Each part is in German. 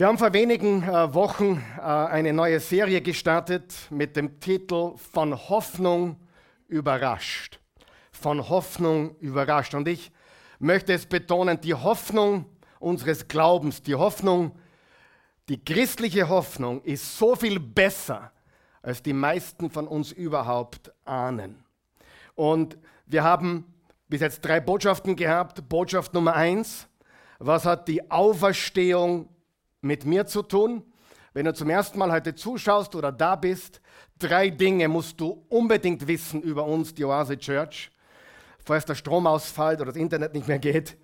Wir haben vor wenigen äh, Wochen äh, eine neue Serie gestartet mit dem Titel Von Hoffnung überrascht. Von Hoffnung überrascht. Und ich möchte es betonen, die Hoffnung unseres Glaubens, die Hoffnung, die christliche Hoffnung ist so viel besser, als die meisten von uns überhaupt ahnen. Und wir haben bis jetzt drei Botschaften gehabt. Botschaft Nummer eins, was hat die Auferstehung mit mir zu tun. Wenn du zum ersten Mal heute zuschaust oder da bist, drei Dinge musst du unbedingt wissen über uns, die Oase Church, falls der Strom ausfällt oder das Internet nicht mehr geht.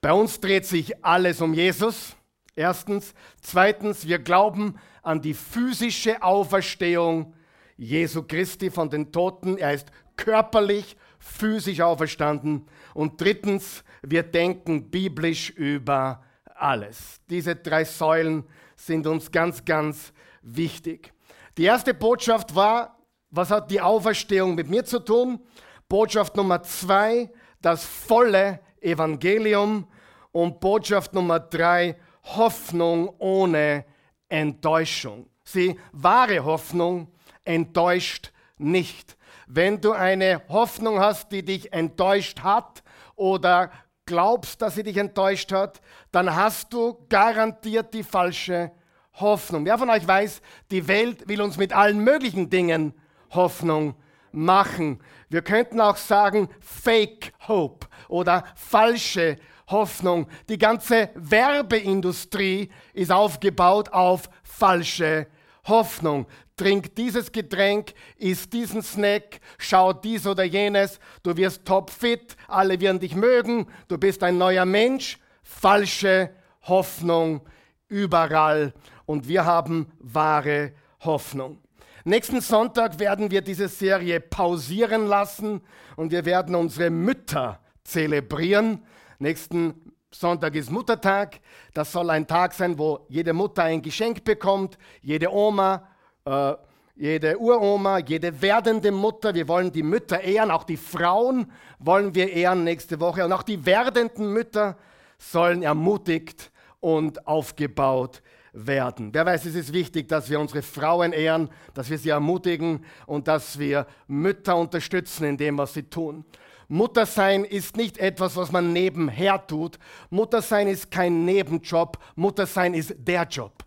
Bei uns dreht sich alles um Jesus. Erstens. Zweitens, wir glauben an die physische Auferstehung Jesu Christi von den Toten. Er ist körperlich, physisch auferstanden. Und drittens, wir denken biblisch über alles. Diese drei Säulen sind uns ganz, ganz wichtig. Die erste Botschaft war, was hat die Auferstehung mit mir zu tun? Botschaft Nummer zwei, das volle Evangelium. Und Botschaft Nummer drei, Hoffnung ohne Enttäuschung. Sie, wahre Hoffnung enttäuscht nicht. Wenn du eine Hoffnung hast, die dich enttäuscht hat oder glaubst, dass sie dich enttäuscht hat, dann hast du garantiert die falsche Hoffnung. Wer von euch weiß, die Welt will uns mit allen möglichen Dingen Hoffnung machen. Wir könnten auch sagen Fake Hope oder falsche Hoffnung. Die ganze Werbeindustrie ist aufgebaut auf falsche Hoffnung trink dieses Getränk, iss diesen Snack, schau dies oder jenes, du wirst topfit, alle werden dich mögen, du bist ein neuer Mensch. Falsche Hoffnung überall und wir haben wahre Hoffnung. Nächsten Sonntag werden wir diese Serie pausieren lassen und wir werden unsere Mütter zelebrieren. Nächsten Sonntag ist Muttertag. Das soll ein Tag sein, wo jede Mutter ein Geschenk bekommt, jede Oma äh, jede Uroma, jede werdende Mutter, wir wollen die Mütter ehren, auch die Frauen wollen wir ehren nächste Woche und auch die werdenden Mütter sollen ermutigt und aufgebaut werden. Wer weiß, es ist wichtig, dass wir unsere Frauen ehren, dass wir sie ermutigen und dass wir Mütter unterstützen in dem, was sie tun. Muttersein ist nicht etwas, was man nebenher tut. Muttersein ist kein Nebenjob. Muttersein ist der Job.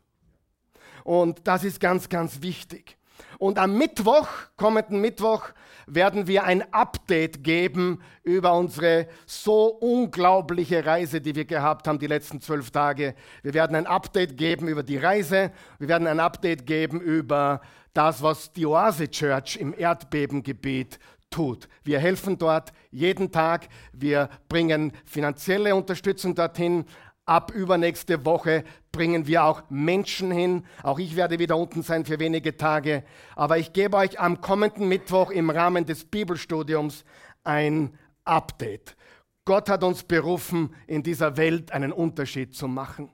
Und das ist ganz, ganz wichtig. Und am Mittwoch, kommenden Mittwoch, werden wir ein Update geben über unsere so unglaubliche Reise, die wir gehabt haben die letzten zwölf Tage. Wir werden ein Update geben über die Reise. Wir werden ein Update geben über das, was die Oase Church im Erdbebengebiet tut. Wir helfen dort jeden Tag. Wir bringen finanzielle Unterstützung dorthin, Ab übernächste Woche bringen wir auch Menschen hin. Auch ich werde wieder unten sein für wenige Tage. Aber ich gebe euch am kommenden Mittwoch im Rahmen des Bibelstudiums ein Update. Gott hat uns berufen, in dieser Welt einen Unterschied zu machen.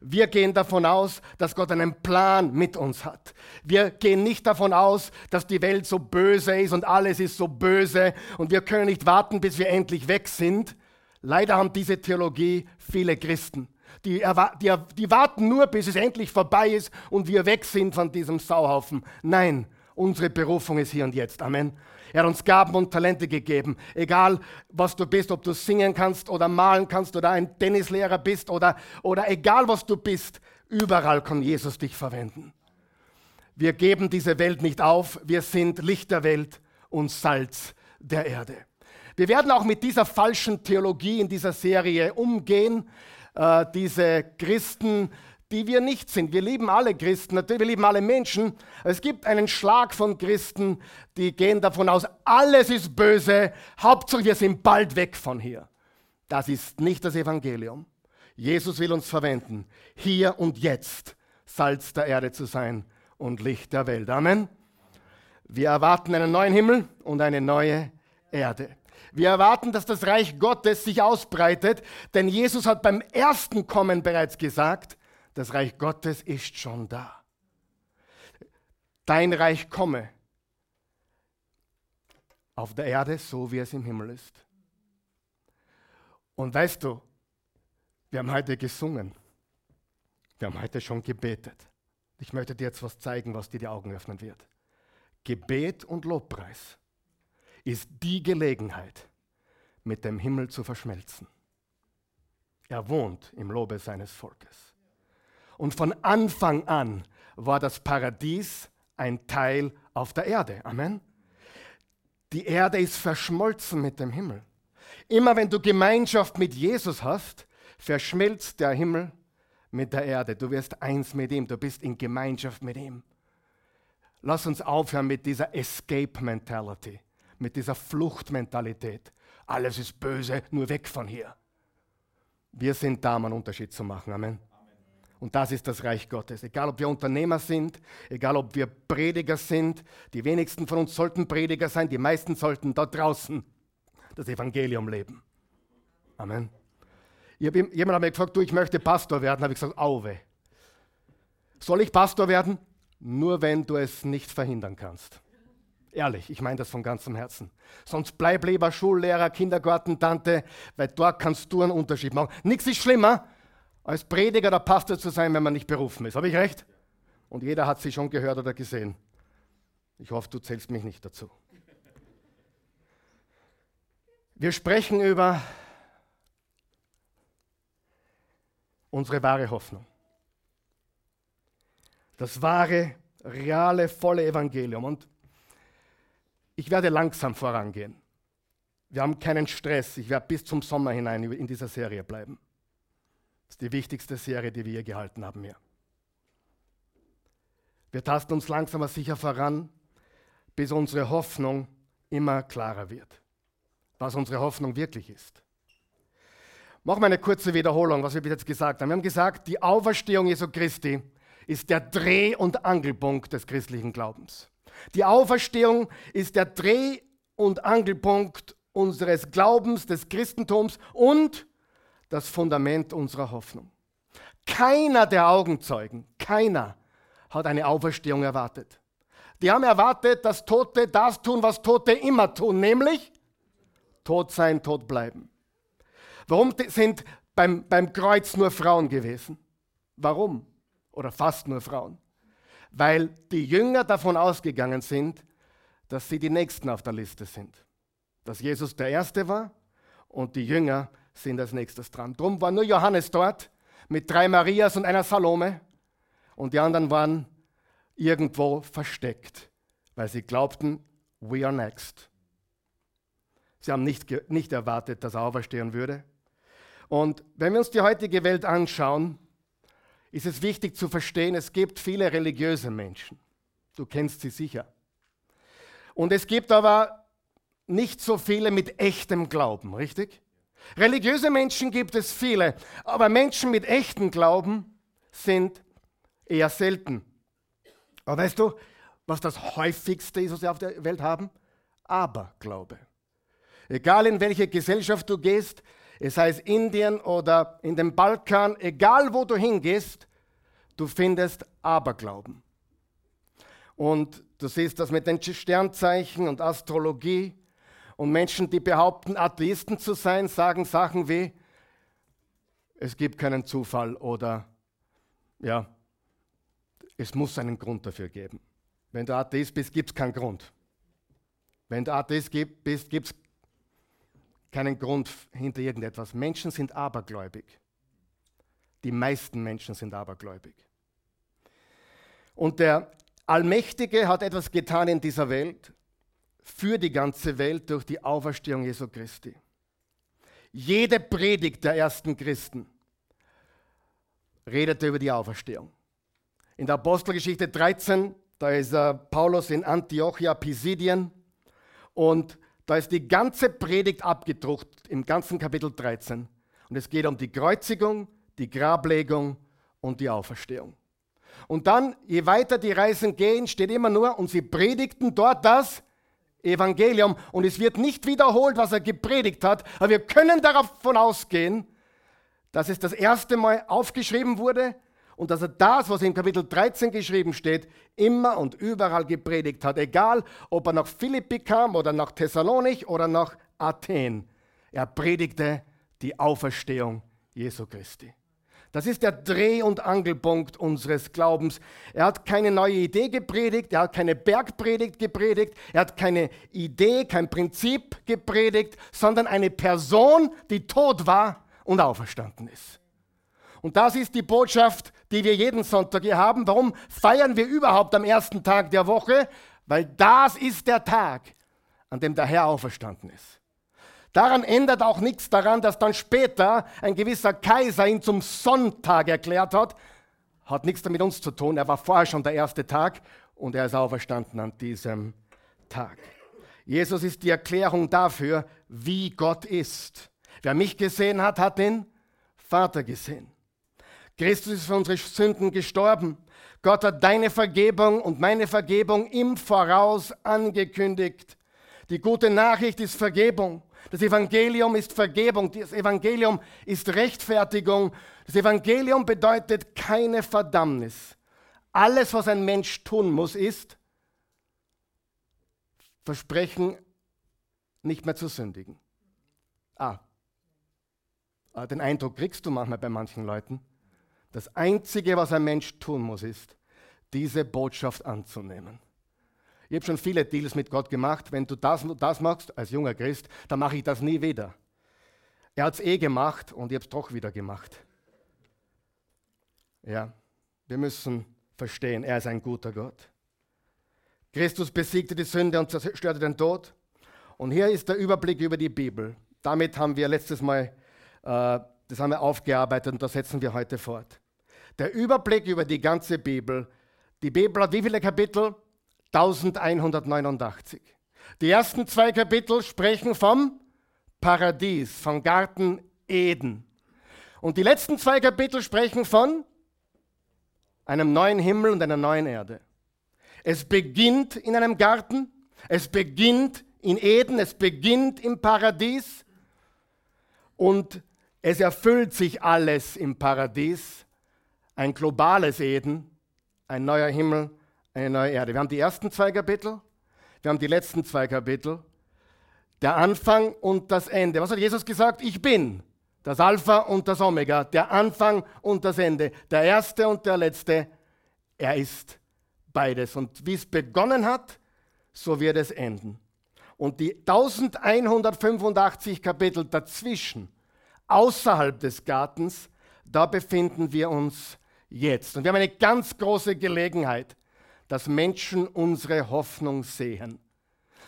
Wir gehen davon aus, dass Gott einen Plan mit uns hat. Wir gehen nicht davon aus, dass die Welt so böse ist und alles ist so böse und wir können nicht warten, bis wir endlich weg sind. Leider haben diese Theologie viele Christen. Die, die, die, warten nur, bis es endlich vorbei ist und wir weg sind von diesem Sauhaufen. Nein, unsere Berufung ist hier und jetzt. Amen. Er hat uns Gaben und Talente gegeben. Egal, was du bist, ob du singen kannst oder malen kannst oder ein Tennislehrer bist oder, oder egal, was du bist, überall kann Jesus dich verwenden. Wir geben diese Welt nicht auf. Wir sind Licht der Welt und Salz der Erde. Wir werden auch mit dieser falschen Theologie in dieser Serie umgehen. Äh, diese Christen, die wir nicht sind. Wir lieben alle Christen, natürlich, wir lieben alle Menschen. Es gibt einen Schlag von Christen, die gehen davon aus, alles ist böse, Hauptsache wir sind bald weg von hier. Das ist nicht das Evangelium. Jesus will uns verwenden, hier und jetzt Salz der Erde zu sein und Licht der Welt. Amen. Wir erwarten einen neuen Himmel und eine neue Erde. Wir erwarten, dass das Reich Gottes sich ausbreitet, denn Jesus hat beim ersten Kommen bereits gesagt, das Reich Gottes ist schon da. Dein Reich komme auf der Erde, so wie es im Himmel ist. Und weißt du, wir haben heute gesungen Wir haben heute schon gebetet. Ich möchte dir jetzt was zeigen, was dir die Augen öffnen wird. Gebet und Lobpreis ist die Gelegenheit, mit dem Himmel zu verschmelzen. Er wohnt im Lobe seines Volkes. Und von Anfang an war das Paradies ein Teil auf der Erde. Amen. Die Erde ist verschmolzen mit dem Himmel. Immer wenn du Gemeinschaft mit Jesus hast, verschmilzt der Himmel mit der Erde. Du wirst eins mit ihm, du bist in Gemeinschaft mit ihm. Lass uns aufhören mit dieser Escape-Mentality, mit dieser Fluchtmentalität. Alles ist böse, nur weg von hier. Wir sind da, um einen Unterschied zu machen. Amen. Und das ist das Reich Gottes. Egal, ob wir Unternehmer sind, egal, ob wir Prediger sind, die wenigsten von uns sollten Prediger sein, die meisten sollten da draußen das Evangelium leben. Amen. Jemand hat mir gefragt, du, ich möchte Pastor werden. habe ich gesagt, auwe. Soll ich Pastor werden? Nur wenn du es nicht verhindern kannst. Ehrlich, ich meine das von ganzem Herzen. Sonst bleib lieber Schullehrer, Kindergartentante, weil dort kannst du einen Unterschied machen. Nichts ist schlimmer, als Prediger oder Pastor zu sein, wenn man nicht berufen ist. Habe ich recht? Und jeder hat sie schon gehört oder gesehen. Ich hoffe, du zählst mich nicht dazu. Wir sprechen über unsere wahre Hoffnung. Das wahre, reale, volle Evangelium. Und ich werde langsam vorangehen. Wir haben keinen Stress. Ich werde bis zum Sommer hinein in dieser Serie bleiben. Das ist die wichtigste Serie, die wir hier gehalten haben hier. Wir tasten uns langsam aber sicher voran, bis unsere Hoffnung immer klarer wird. Was unsere Hoffnung wirklich ist. Machen wir eine kurze Wiederholung, was wir bis jetzt gesagt haben. Wir haben gesagt, die Auferstehung Jesu Christi ist der Dreh- und Angelpunkt des christlichen Glaubens. Die Auferstehung ist der Dreh- und Angelpunkt unseres Glaubens, des Christentums und das Fundament unserer Hoffnung. Keiner der Augenzeugen, keiner hat eine Auferstehung erwartet. Die haben erwartet, dass Tote das tun, was Tote immer tun, nämlich tot sein, tot bleiben. Warum sind beim, beim Kreuz nur Frauen gewesen? Warum? Oder fast nur Frauen? Weil die Jünger davon ausgegangen sind, dass sie die Nächsten auf der Liste sind. Dass Jesus der Erste war und die Jünger sind als nächstes dran. Drum war nur Johannes dort mit drei Marias und einer Salome und die anderen waren irgendwo versteckt, weil sie glaubten, we are next. Sie haben nicht, nicht erwartet, dass er auferstehen würde. Und wenn wir uns die heutige Welt anschauen, ist es wichtig zu verstehen, es gibt viele religiöse Menschen. Du kennst sie sicher. Und es gibt aber nicht so viele mit echtem Glauben, richtig? Religiöse Menschen gibt es viele, aber Menschen mit echtem Glauben sind eher selten. Aber weißt du, was das häufigste ist, was wir auf der Welt haben? Aberglaube. Egal in welche Gesellschaft du gehst, es es Indien oder in den Balkan, egal wo du hingehst, du findest Aberglauben. Und du siehst das mit den Sternzeichen und Astrologie. Und Menschen, die behaupten, Atheisten zu sein, sagen Sachen wie, es gibt keinen Zufall oder ja, es muss einen Grund dafür geben. Wenn du Atheist bist, gibt es keinen Grund. Wenn du Atheist bist, gibt es keinen Grund hinter irgendetwas. Menschen sind abergläubig. Die meisten Menschen sind abergläubig. Und der Allmächtige hat etwas getan in dieser Welt, für die ganze Welt durch die Auferstehung Jesu Christi. Jede Predigt der ersten Christen redete über die Auferstehung. In der Apostelgeschichte 13, da ist äh, Paulus in Antiochia Pisidien und da ist die ganze Predigt abgedruckt im ganzen Kapitel 13. Und es geht um die Kreuzigung, die Grablegung und die Auferstehung. Und dann, je weiter die Reisen gehen, steht immer nur, und sie predigten dort das Evangelium. Und es wird nicht wiederholt, was er gepredigt hat, aber wir können davon ausgehen, dass es das erste Mal aufgeschrieben wurde und dass er das, was in Kapitel 13 geschrieben steht, immer und überall gepredigt hat. Egal, ob er nach Philippi kam oder nach Thessalonich oder nach Athen. Er predigte die Auferstehung Jesu Christi. Das ist der Dreh- und Angelpunkt unseres Glaubens. Er hat keine neue Idee gepredigt, er hat keine Bergpredigt gepredigt, er hat keine Idee, kein Prinzip gepredigt, sondern eine Person, die tot war und auferstanden ist. Und das ist die Botschaft, die wir jeden Sonntag hier haben. Warum feiern wir überhaupt am ersten Tag der Woche? Weil das ist der Tag, an dem der Herr auferstanden ist. Daran ändert auch nichts daran, dass dann später ein gewisser Kaiser ihn zum Sonntag erklärt hat. Hat nichts damit uns zu tun. Er war vorher schon der erste Tag und er ist auferstanden an diesem Tag. Jesus ist die Erklärung dafür, wie Gott ist. Wer mich gesehen hat, hat den Vater gesehen. Christus ist für unsere Sünden gestorben. Gott hat deine Vergebung und meine Vergebung im Voraus angekündigt. Die gute Nachricht ist Vergebung. Das Evangelium ist Vergebung. Das Evangelium ist Rechtfertigung. Das Evangelium bedeutet keine Verdammnis. Alles, was ein Mensch tun muss, ist versprechen, nicht mehr zu sündigen. Ah, ah den Eindruck kriegst du manchmal bei manchen Leuten. Das Einzige, was ein Mensch tun muss, ist, diese Botschaft anzunehmen. Ich habe schon viele Deals mit Gott gemacht. Wenn du das, das machst als junger Christ, dann mache ich das nie wieder. Er hat es eh gemacht und ich habe es doch wieder gemacht. Ja, wir müssen verstehen, er ist ein guter Gott. Christus besiegte die Sünde und zerstörte den Tod. Und hier ist der Überblick über die Bibel. Damit haben wir letztes Mal, äh, das haben wir aufgearbeitet und das setzen wir heute fort. Der Überblick über die ganze Bibel. Die Bibel hat wie viele Kapitel? 1189. Die ersten zwei Kapitel sprechen vom Paradies, vom Garten Eden. Und die letzten zwei Kapitel sprechen von einem neuen Himmel und einer neuen Erde. Es beginnt in einem Garten, es beginnt in Eden, es beginnt im Paradies und es erfüllt sich alles im Paradies ein globales Eden, ein neuer Himmel, eine neue Erde. Wir haben die ersten zwei Kapitel, wir haben die letzten zwei Kapitel, der Anfang und das Ende. Was hat Jesus gesagt? Ich bin das Alpha und das Omega, der Anfang und das Ende, der erste und der letzte. Er ist beides. Und wie es begonnen hat, so wird es enden. Und die 1185 Kapitel dazwischen, außerhalb des Gartens, da befinden wir uns jetzt. Und wir haben eine ganz große Gelegenheit, dass Menschen unsere Hoffnung sehen.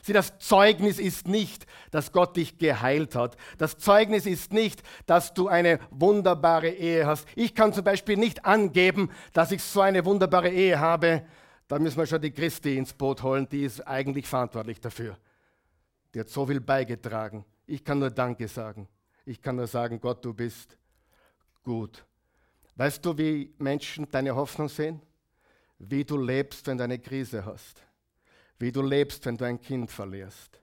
Sieh, das Zeugnis ist nicht, dass Gott dich geheilt hat. Das Zeugnis ist nicht, dass du eine wunderbare Ehe hast. Ich kann zum Beispiel nicht angeben, dass ich so eine wunderbare Ehe habe. Da müssen wir schon die Christi ins Boot holen, die ist eigentlich verantwortlich dafür. Die hat so viel beigetragen. Ich kann nur Danke sagen. Ich kann nur sagen, Gott, du bist gut. Weißt du, wie Menschen deine Hoffnung sehen? Wie du lebst, wenn du eine Krise hast. Wie du lebst, wenn du ein Kind verlierst.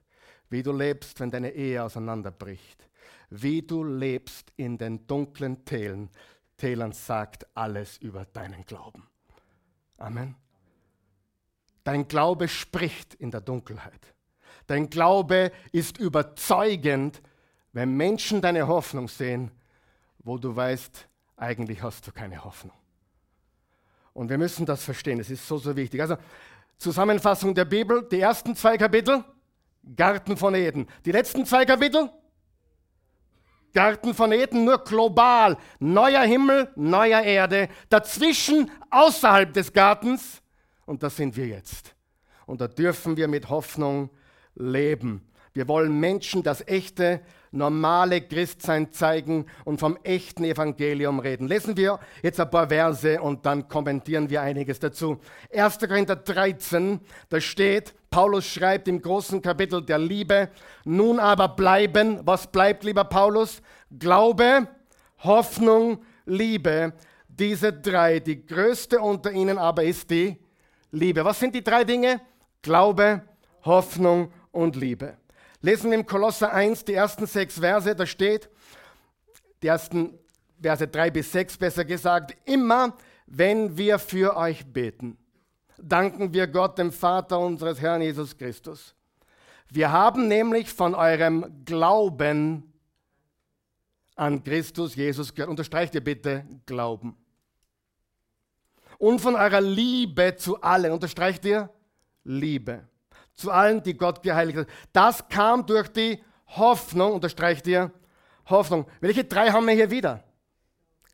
Wie du lebst, wenn deine Ehe auseinanderbricht. Wie du lebst in den dunklen Tälern, Tälern sagt alles über deinen Glauben. Amen. Dein Glaube spricht in der Dunkelheit. Dein Glaube ist überzeugend, wenn Menschen deine Hoffnung sehen, wo du weißt, eigentlich hast du keine Hoffnung. Und wir müssen das verstehen, es ist so, so wichtig. Also Zusammenfassung der Bibel, die ersten zwei Kapitel, Garten von Eden. Die letzten zwei Kapitel, Garten von Eden, nur global. Neuer Himmel, neuer Erde. Dazwischen, außerhalb des Gartens, und das sind wir jetzt. Und da dürfen wir mit Hoffnung leben. Wir wollen Menschen das echte normale Christsein zeigen und vom echten Evangelium reden. Lesen wir jetzt ein paar Verse und dann kommentieren wir einiges dazu. 1. Korinther 13, da steht, Paulus schreibt im großen Kapitel der Liebe, nun aber bleiben, was bleibt, lieber Paulus? Glaube, Hoffnung, Liebe, diese drei. Die größte unter ihnen aber ist die Liebe. Was sind die drei Dinge? Glaube, Hoffnung und Liebe lesen im Kolosser 1 die ersten sechs Verse, da steht, die ersten Verse 3 bis 6 besser gesagt, immer wenn wir für euch beten, danken wir Gott, dem Vater unseres Herrn Jesus Christus. Wir haben nämlich von eurem Glauben an Christus Jesus gehört. Unterstreicht ihr bitte Glauben. Und von eurer Liebe zu allen. Unterstreicht ihr Liebe. Zu allen, die Gott geheiligt hat. Das kam durch die Hoffnung. Unterstreicht ihr Hoffnung. Welche drei haben wir hier wieder?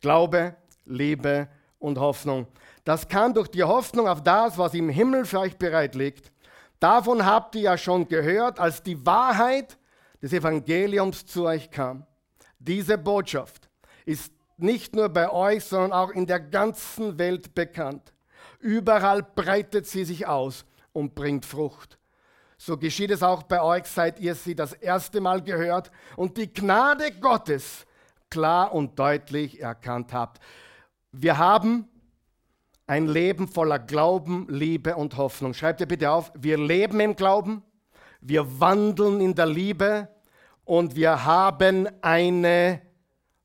Glaube, Liebe und Hoffnung. Das kam durch die Hoffnung auf das, was im Himmel für euch bereit liegt. Davon habt ihr ja schon gehört, als die Wahrheit des Evangeliums zu euch kam. Diese Botschaft ist nicht nur bei euch, sondern auch in der ganzen Welt bekannt. Überall breitet sie sich aus und bringt Frucht. So geschieht es auch bei euch, seit ihr sie das erste Mal gehört und die Gnade Gottes klar und deutlich erkannt habt. Wir haben ein Leben voller Glauben, Liebe und Hoffnung. Schreibt ihr bitte auf, wir leben im Glauben, wir wandeln in der Liebe und wir haben eine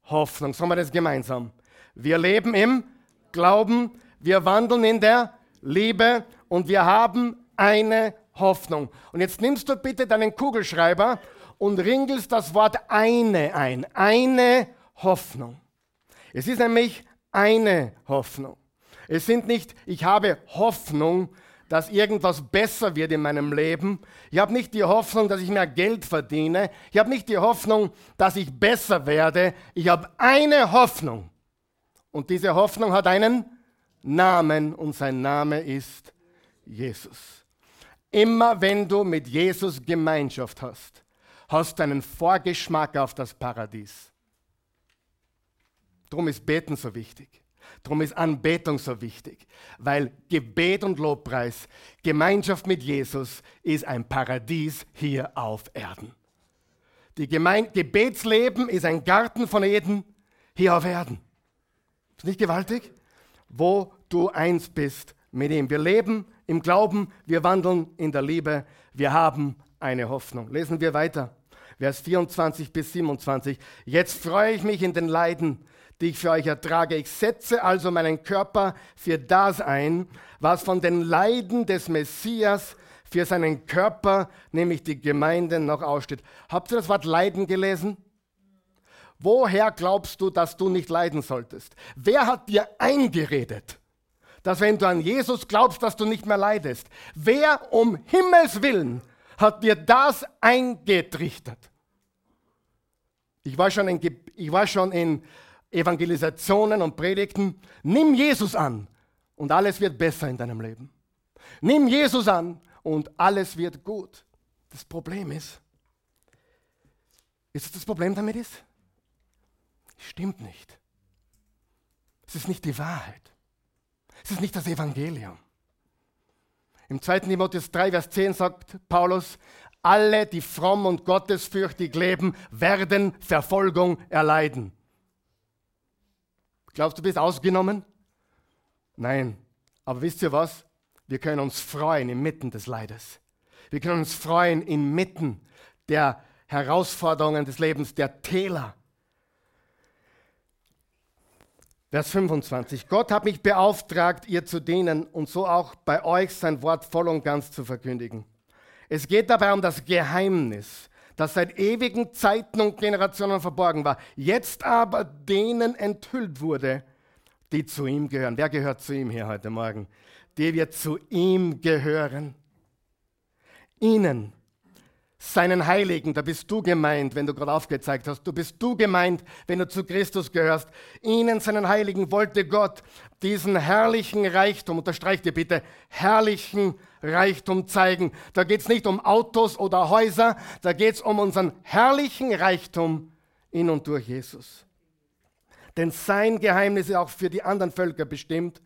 Hoffnung. Sagen wir das gemeinsam. Wir leben im Glauben, wir wandeln in der Liebe und wir haben eine Hoffnung. Und jetzt nimmst du bitte deinen Kugelschreiber und ringelst das Wort eine ein. Eine Hoffnung. Es ist nämlich eine Hoffnung. Es sind nicht, ich habe Hoffnung, dass irgendwas besser wird in meinem Leben. Ich habe nicht die Hoffnung, dass ich mehr Geld verdiene. Ich habe nicht die Hoffnung, dass ich besser werde. Ich habe eine Hoffnung. Und diese Hoffnung hat einen Namen und sein Name ist Jesus. Immer wenn du mit Jesus Gemeinschaft hast, hast du einen Vorgeschmack auf das Paradies. Darum ist Beten so wichtig. Darum ist Anbetung so wichtig, weil Gebet und Lobpreis, Gemeinschaft mit Jesus ist ein Paradies hier auf Erden. Die Gemein Gebetsleben ist ein Garten von Eden hier auf Erden. Ist nicht gewaltig? Wo du eins bist mit ihm. Wir leben im Glauben, wir wandeln in der Liebe, wir haben eine Hoffnung. Lesen wir weiter. Vers 24 bis 27. Jetzt freue ich mich in den Leiden die ich für euch ertrage. Ich setze also meinen Körper für das ein, was von den Leiden des Messias für seinen Körper, nämlich die Gemeinde, noch aussteht. Habt ihr das Wort Leiden gelesen? Woher glaubst du, dass du nicht leiden solltest? Wer hat dir eingeredet, dass wenn du an Jesus glaubst, dass du nicht mehr leidest? Wer um Himmels willen hat dir das eingetrichtert? Ich war schon in, ich war schon in Evangelisationen und Predigten. Nimm Jesus an und alles wird besser in deinem Leben. Nimm Jesus an und alles wird gut. Das Problem ist, ist das, das Problem damit ist? Stimmt nicht. Es ist nicht die Wahrheit. Es ist nicht das Evangelium. Im 2. Timotheus 3, Vers 10 sagt Paulus, alle, die fromm und gottesfürchtig leben, werden Verfolgung erleiden. Glaubst du, du bist ausgenommen? Nein. Aber wisst ihr was? Wir können uns freuen inmitten des Leides. Wir können uns freuen inmitten der Herausforderungen des Lebens, der Täler. Vers 25. Gott hat mich beauftragt, ihr zu dienen und so auch bei euch sein Wort voll und ganz zu verkündigen. Es geht dabei um das Geheimnis, das seit ewigen Zeiten und Generationen verborgen war, jetzt aber denen enthüllt wurde, die zu ihm gehören. Wer gehört zu ihm hier heute Morgen? Die wir zu ihm gehören. Ihnen, seinen Heiligen, da bist du gemeint, wenn du gerade aufgezeigt hast, du bist du gemeint, wenn du zu Christus gehörst. Ihnen, seinen Heiligen, wollte Gott diesen herrlichen Reichtum, unterstreicht ihr bitte, herrlichen Reichtum zeigen. Da geht es nicht um Autos oder Häuser, da geht es um unseren herrlichen Reichtum in und durch Jesus. Denn sein Geheimnis ist auch für die anderen Völker bestimmt.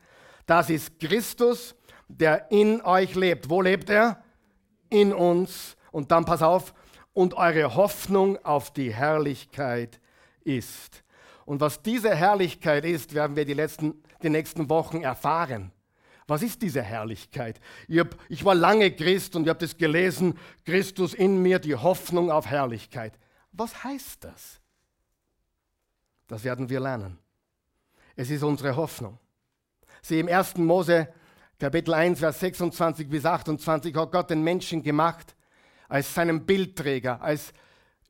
Das ist Christus, der in euch lebt. Wo lebt er? In uns. Und dann pass auf, und eure Hoffnung auf die Herrlichkeit ist. Und was diese Herrlichkeit ist, werden wir die, letzten, die nächsten Wochen erfahren. Was ist diese Herrlichkeit? Ich, hab, ich war lange Christ und ich habe das gelesen, Christus in mir, die Hoffnung auf Herrlichkeit. Was heißt das? Das werden wir lernen. Es ist unsere Hoffnung. Sie im 1. Mose Kapitel 1, Vers 26 bis 28 hat Gott den Menschen gemacht als seinen Bildträger, als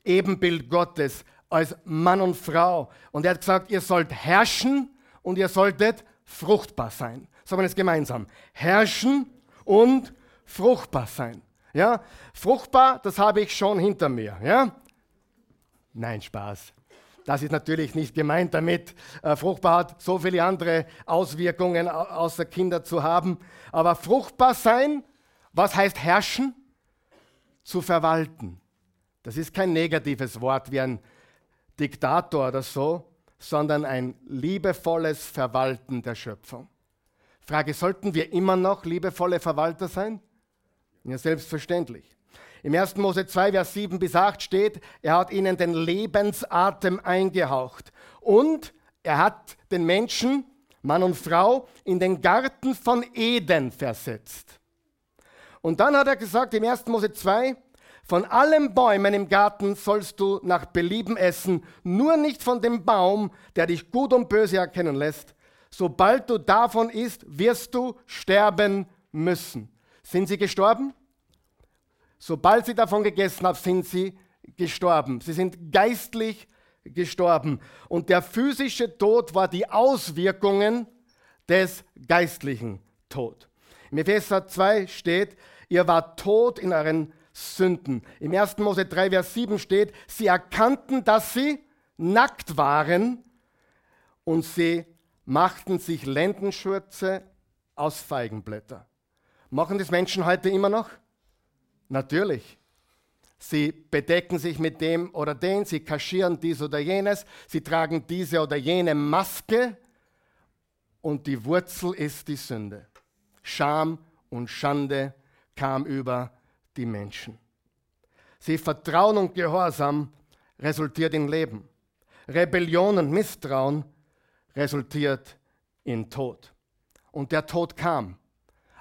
Ebenbild Gottes, als Mann und Frau. Und er hat gesagt, ihr sollt herrschen und ihr solltet fruchtbar sein. Sagen wir das gemeinsam. Herrschen und fruchtbar sein. Ja, fruchtbar, das habe ich schon hinter mir. Ja? Nein, Spaß. Das ist natürlich nicht gemeint damit. Äh, fruchtbar hat so viele andere Auswirkungen, außer Kinder zu haben. Aber fruchtbar sein, was heißt herrschen? Zu verwalten. Das ist kein negatives Wort wie ein Diktator oder so, sondern ein liebevolles Verwalten der Schöpfung. Frage, sollten wir immer noch liebevolle Verwalter sein? Ja, selbstverständlich. Im 1. Mose 2, Vers 7 bis 8 steht, er hat ihnen den Lebensatem eingehaucht und er hat den Menschen, Mann und Frau, in den Garten von Eden versetzt. Und dann hat er gesagt im 1. Mose 2, von allen Bäumen im Garten sollst du nach Belieben essen, nur nicht von dem Baum, der dich gut und böse erkennen lässt. Sobald du davon isst, wirst du sterben müssen. Sind sie gestorben? Sobald sie davon gegessen haben, sind sie gestorben. Sie sind geistlich gestorben. Und der physische Tod war die Auswirkungen des geistlichen Tod. Im Epheser 2 steht, ihr wart tot in euren Sünden. Im 1. Mose 3, Vers 7 steht, sie erkannten, dass sie nackt waren und sie machten sich Lendenschürze aus Feigenblätter. Machen das Menschen heute immer noch? Natürlich. Sie bedecken sich mit dem oder den, sie kaschieren dies oder jenes, sie tragen diese oder jene Maske und die Wurzel ist die Sünde. Scham und Schande kam über die Menschen. Sie Vertrauen und Gehorsam resultiert in Leben. Rebellion und Misstrauen resultiert in Tod. Und der Tod kam.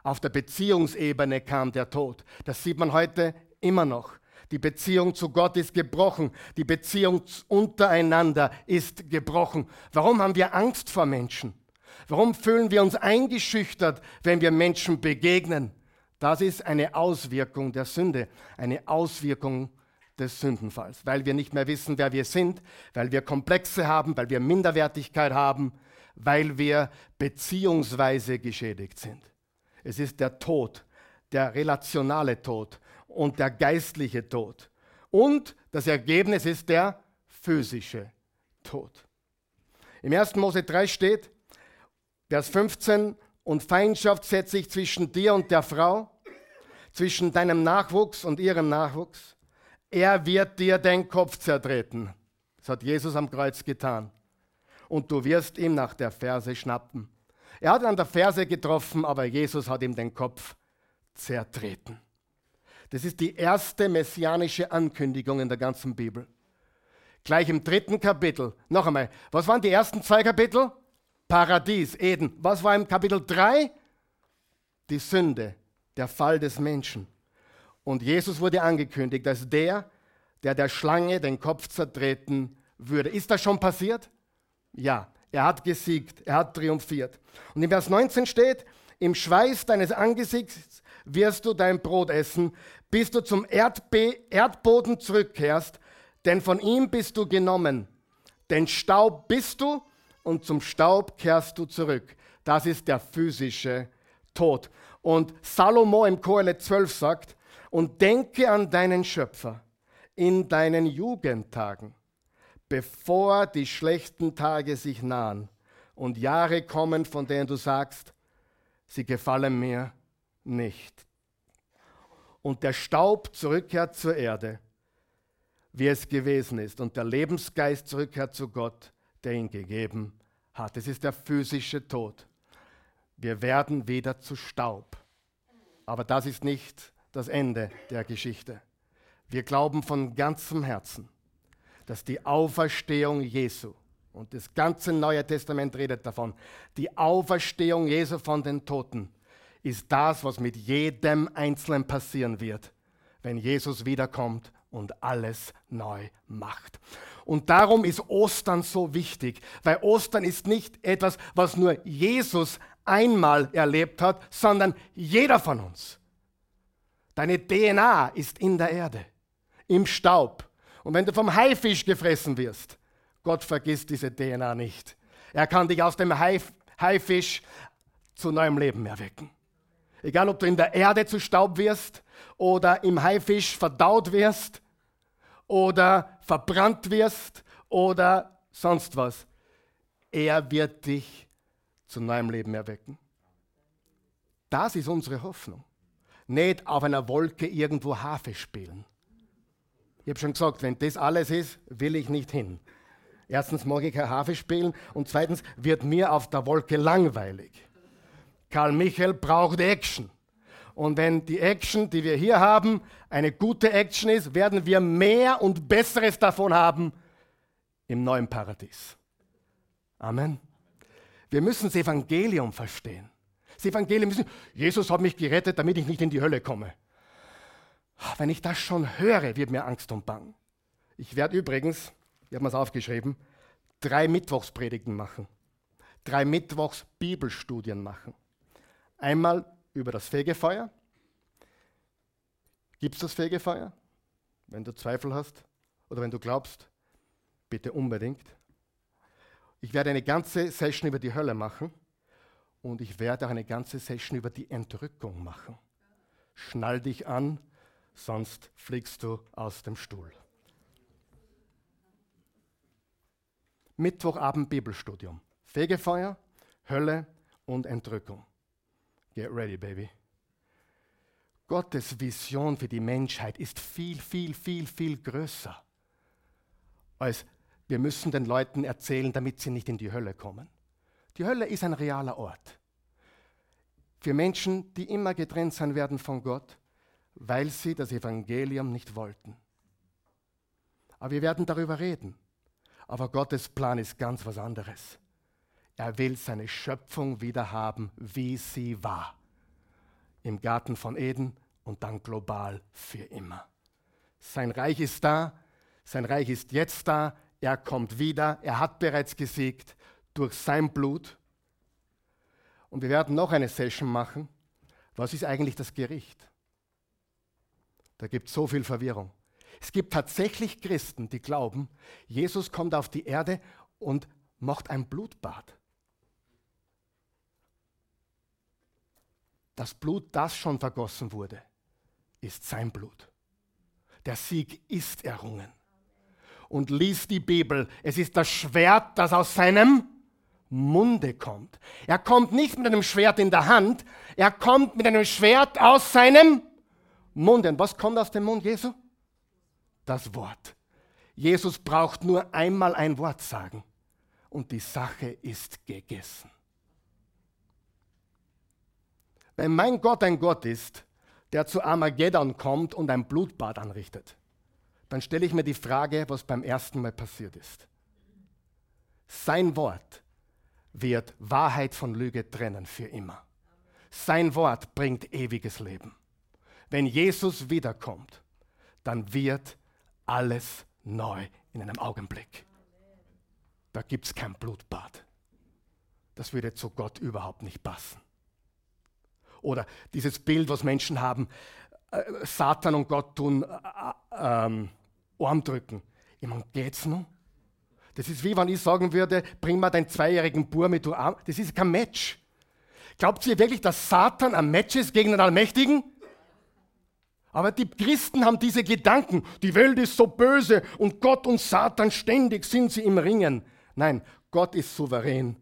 Auf der Beziehungsebene kam der Tod. Das sieht man heute immer noch. Die Beziehung zu Gott ist gebrochen. Die Beziehung untereinander ist gebrochen. Warum haben wir Angst vor Menschen? Warum fühlen wir uns eingeschüchtert, wenn wir Menschen begegnen? Das ist eine Auswirkung der Sünde, eine Auswirkung des Sündenfalls, weil wir nicht mehr wissen, wer wir sind, weil wir Komplexe haben, weil wir Minderwertigkeit haben, weil wir beziehungsweise geschädigt sind. Es ist der Tod, der relationale Tod und der geistliche Tod. Und das Ergebnis ist der physische Tod. Im 1. Mose 3 steht, Vers 15, und Feindschaft setze ich zwischen dir und der Frau, zwischen deinem Nachwuchs und ihrem Nachwuchs. Er wird dir den Kopf zertreten. Das hat Jesus am Kreuz getan. Und du wirst ihm nach der Ferse schnappen. Er hat an der Ferse getroffen, aber Jesus hat ihm den Kopf zertreten. Das ist die erste messianische Ankündigung in der ganzen Bibel. Gleich im dritten Kapitel. Noch einmal, was waren die ersten zwei Kapitel? Paradies, Eden. Was war im Kapitel 3? Die Sünde, der Fall des Menschen. Und Jesus wurde angekündigt als der, der der Schlange den Kopf zertreten würde. Ist das schon passiert? Ja. Er hat gesiegt, er hat triumphiert. Und in Vers 19 steht, im Schweiß deines Angesichts wirst du dein Brot essen, bis du zum Erdbe Erdboden zurückkehrst, denn von ihm bist du genommen. Denn Staub bist du und zum Staub kehrst du zurück. Das ist der physische Tod. Und Salomo im Kohelet 12 sagt, und denke an deinen Schöpfer in deinen Jugendtagen bevor die schlechten Tage sich nahen und Jahre kommen, von denen du sagst, sie gefallen mir nicht. Und der Staub zurückkehrt zur Erde, wie es gewesen ist, und der Lebensgeist zurückkehrt zu Gott, der ihn gegeben hat. Es ist der physische Tod. Wir werden wieder zu Staub. Aber das ist nicht das Ende der Geschichte. Wir glauben von ganzem Herzen, dass die Auferstehung Jesu, und das ganze Neue Testament redet davon, die Auferstehung Jesu von den Toten ist das, was mit jedem Einzelnen passieren wird, wenn Jesus wiederkommt und alles neu macht. Und darum ist Ostern so wichtig, weil Ostern ist nicht etwas, was nur Jesus einmal erlebt hat, sondern jeder von uns. Deine DNA ist in der Erde, im Staub. Und wenn du vom Haifisch gefressen wirst, Gott vergisst diese DNA nicht. Er kann dich aus dem Haifisch zu neuem Leben erwecken. Egal, ob du in der Erde zu Staub wirst oder im Haifisch verdaut wirst oder verbrannt wirst oder sonst was. Er wird dich zu neuem Leben erwecken. Das ist unsere Hoffnung. Nicht auf einer Wolke irgendwo Harfe spielen. Ich habe schon gesagt, wenn das alles ist, will ich nicht hin. Erstens mag ich kein Harfe spielen und zweitens wird mir auf der Wolke langweilig. Karl Michael braucht Action. Und wenn die Action, die wir hier haben, eine gute Action ist, werden wir mehr und Besseres davon haben im neuen Paradies. Amen. Wir müssen das Evangelium verstehen. Das Evangelium ist, Jesus hat mich gerettet, damit ich nicht in die Hölle komme. Wenn ich das schon höre, wird mir Angst und Bang. Ich werde übrigens, ich habe mir es aufgeschrieben, drei Mittwochspredigten machen. Drei Mittwochs Bibelstudien machen. Einmal über das Fegefeuer. Gibt es das Fegefeuer? Wenn du Zweifel hast oder wenn du glaubst, bitte unbedingt. Ich werde eine ganze Session über die Hölle machen und ich werde auch eine ganze Session über die Entrückung machen. Schnall dich an, sonst fliegst du aus dem Stuhl. Mittwochabend Bibelstudium. Fegefeuer, Hölle und Entrückung. Get ready, baby. Gottes Vision für die Menschheit ist viel, viel, viel, viel größer als wir müssen den Leuten erzählen, damit sie nicht in die Hölle kommen. Die Hölle ist ein realer Ort. Für Menschen, die immer getrennt sein werden von Gott, weil sie das Evangelium nicht wollten. Aber wir werden darüber reden. Aber Gottes Plan ist ganz was anderes. Er will seine Schöpfung wieder haben, wie sie war. Im Garten von Eden und dann global für immer. Sein Reich ist da, sein Reich ist jetzt da, er kommt wieder, er hat bereits gesiegt durch sein Blut. Und wir werden noch eine Session machen. Was ist eigentlich das Gericht? Da gibt es so viel Verwirrung. Es gibt tatsächlich Christen, die glauben, Jesus kommt auf die Erde und macht ein Blutbad. Das Blut, das schon vergossen wurde, ist sein Blut. Der Sieg ist errungen. Und lies die Bibel. Es ist das Schwert, das aus seinem Munde kommt. Er kommt nicht mit einem Schwert in der Hand, er kommt mit einem Schwert aus seinem Munde. Und was kommt aus dem Mund Jesu? Das Wort. Jesus braucht nur einmal ein Wort sagen und die Sache ist gegessen. Wenn mein Gott ein Gott ist, der zu Armageddon kommt und ein Blutbad anrichtet, dann stelle ich mir die Frage, was beim ersten Mal passiert ist. Sein Wort wird Wahrheit von Lüge trennen für immer. Sein Wort bringt ewiges Leben. Wenn Jesus wiederkommt, dann wird alles neu in einem Augenblick. Da gibt es kein Blutbad. Das würde zu Gott überhaupt nicht passen. Oder dieses Bild, was Menschen haben, äh, Satan und Gott tun äh, äh, ähm, Arm drücken. Ich meine, geht's noch? Das ist wie wenn ich sagen würde, bring mal deinen zweijährigen Bub mit, du Arm. Das ist kein Match. Glaubt ihr wirklich, dass Satan ein Match ist gegen den Allmächtigen? Aber die Christen haben diese Gedanken, die Welt ist so böse und Gott und Satan ständig sind sie im Ringen. Nein, Gott ist souverän.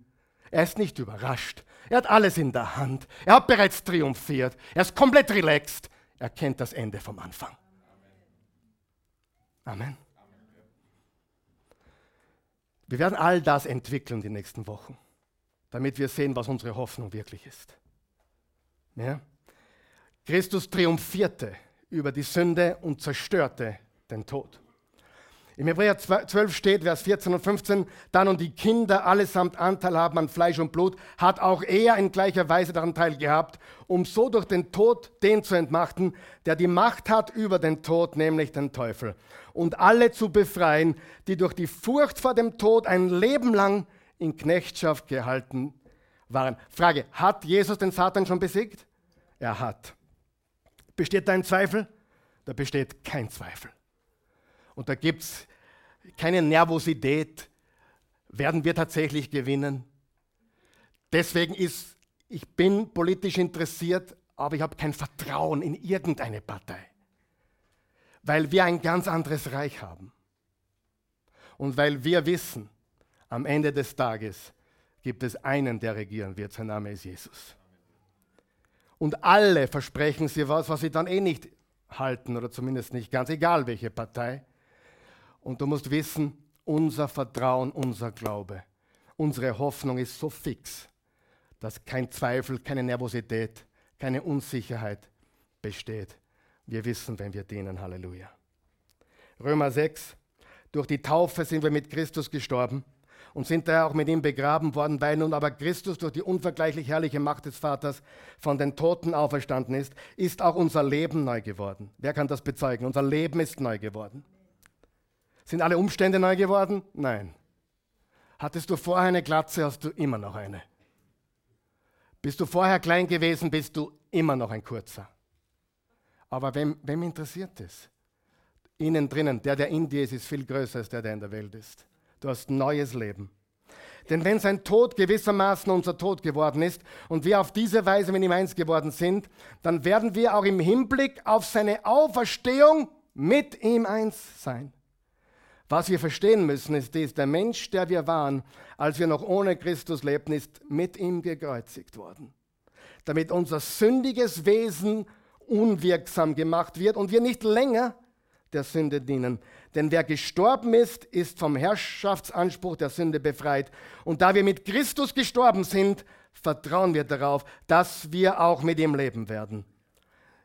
Er ist nicht überrascht. Er hat alles in der Hand. Er hat bereits triumphiert. Er ist komplett relaxed. Er kennt das Ende vom Anfang. Amen. Wir werden all das entwickeln die nächsten Wochen, damit wir sehen, was unsere Hoffnung wirklich ist. Ja? Christus triumphierte über die Sünde und zerstörte den Tod. Im Hebräer 12 steht, Vers 14 und 15, dann und die Kinder allesamt Anteil haben an Fleisch und Blut, hat auch er in gleicher Weise daran teilgehabt, um so durch den Tod den zu entmachten, der die Macht hat über den Tod, nämlich den Teufel, und alle zu befreien, die durch die Furcht vor dem Tod ein Leben lang in Knechtschaft gehalten waren. Frage, hat Jesus den Satan schon besiegt? Er hat. Besteht da ein Zweifel? Da besteht kein Zweifel. Und da gibt es keine Nervosität. Werden wir tatsächlich gewinnen? Deswegen ist, ich bin politisch interessiert, aber ich habe kein Vertrauen in irgendeine Partei. Weil wir ein ganz anderes Reich haben. Und weil wir wissen, am Ende des Tages gibt es einen, der regieren wird. Sein Name ist Jesus. Und alle versprechen sie was, was sie dann eh nicht halten oder zumindest nicht ganz, egal welche Partei. Und du musst wissen, unser Vertrauen, unser Glaube, unsere Hoffnung ist so fix, dass kein Zweifel, keine Nervosität, keine Unsicherheit besteht. Wir wissen, wenn wir dienen. Halleluja. Römer 6. Durch die Taufe sind wir mit Christus gestorben und sind daher auch mit ihm begraben worden, weil nun aber Christus durch die unvergleichlich herrliche Macht des Vaters von den Toten auferstanden ist, ist auch unser Leben neu geworden. Wer kann das bezeugen? Unser Leben ist neu geworden. Sind alle Umstände neu geworden? Nein. Hattest du vorher eine Glatze, hast du immer noch eine. Bist du vorher klein gewesen, bist du immer noch ein kurzer. Aber wem, wem interessiert es? Innen drinnen, der, der in dir ist, ist viel größer als der, der in der Welt ist. Du hast neues Leben. Denn wenn sein Tod gewissermaßen unser Tod geworden ist und wir auf diese Weise mit ihm eins geworden sind, dann werden wir auch im Hinblick auf seine Auferstehung mit ihm eins sein. Was wir verstehen müssen, ist dies, der Mensch, der wir waren, als wir noch ohne Christus lebten, ist mit ihm gekreuzigt worden. Damit unser sündiges Wesen unwirksam gemacht wird und wir nicht länger der Sünde dienen. Denn wer gestorben ist, ist vom Herrschaftsanspruch der Sünde befreit. Und da wir mit Christus gestorben sind, vertrauen wir darauf, dass wir auch mit ihm leben werden.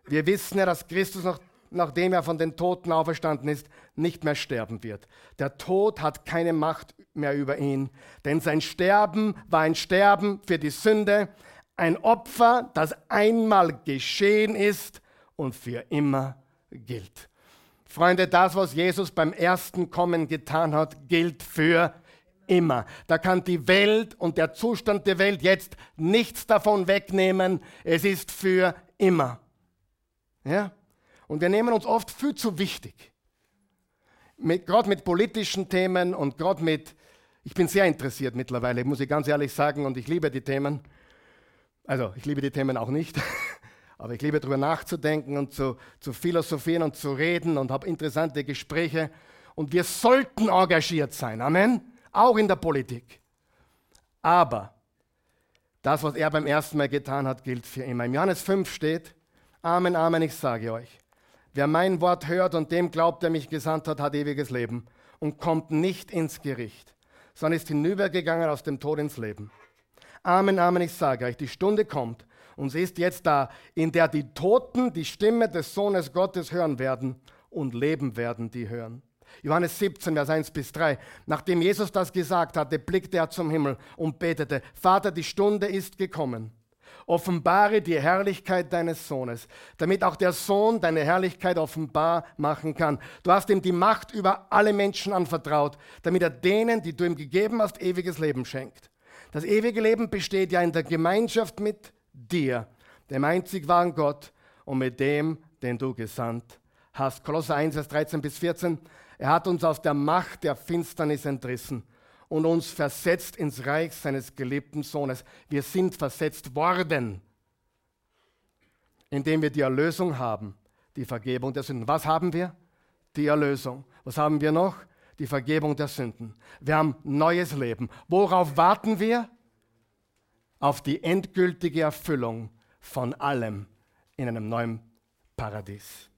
Wir wissen ja, dass Christus, noch, nachdem er von den Toten auferstanden ist, nicht mehr sterben wird. Der Tod hat keine Macht mehr über ihn, denn sein Sterben war ein Sterben für die Sünde, ein Opfer, das einmal geschehen ist und für immer gilt. Freunde, das, was Jesus beim ersten Kommen getan hat, gilt für immer. Da kann die Welt und der Zustand der Welt jetzt nichts davon wegnehmen. Es ist für immer. Ja? Und wir nehmen uns oft viel zu wichtig. Gerade mit politischen Themen und gerade mit, ich bin sehr interessiert mittlerweile, muss ich ganz ehrlich sagen, und ich liebe die Themen. Also, ich liebe die Themen auch nicht. Aber ich liebe darüber nachzudenken und zu, zu philosophieren und zu reden und habe interessante Gespräche. Und wir sollten engagiert sein. Amen. Auch in der Politik. Aber das, was er beim ersten Mal getan hat, gilt für immer. Im Johannes 5 steht, Amen, Amen, ich sage euch. Wer mein Wort hört und dem glaubt, der mich gesandt hat, hat ewiges Leben und kommt nicht ins Gericht, sondern ist hinübergegangen aus dem Tod ins Leben. Amen, Amen, ich sage euch, die Stunde kommt, und sie ist jetzt da, in der die Toten die Stimme des Sohnes Gottes hören werden und leben werden, die hören. Johannes 17, Vers 1 bis 3. Nachdem Jesus das gesagt hatte, blickte er zum Himmel und betete, Vater, die Stunde ist gekommen. Offenbare die Herrlichkeit deines Sohnes, damit auch der Sohn deine Herrlichkeit offenbar machen kann. Du hast ihm die Macht über alle Menschen anvertraut, damit er denen, die du ihm gegeben hast, ewiges Leben schenkt. Das ewige Leben besteht ja in der Gemeinschaft mit dir, dem einzig wahren Gott und mit dem, den du gesandt hast. Kolosser 1, Vers 13 bis 14. Er hat uns aus der Macht der Finsternis entrissen und uns versetzt ins Reich seines geliebten Sohnes. Wir sind versetzt worden, indem wir die Erlösung haben, die Vergebung der Sünden. Was haben wir? Die Erlösung. Was haben wir noch? Die Vergebung der Sünden. Wir haben neues Leben. Worauf warten wir? auf die endgültige Erfüllung von allem in einem neuen Paradies.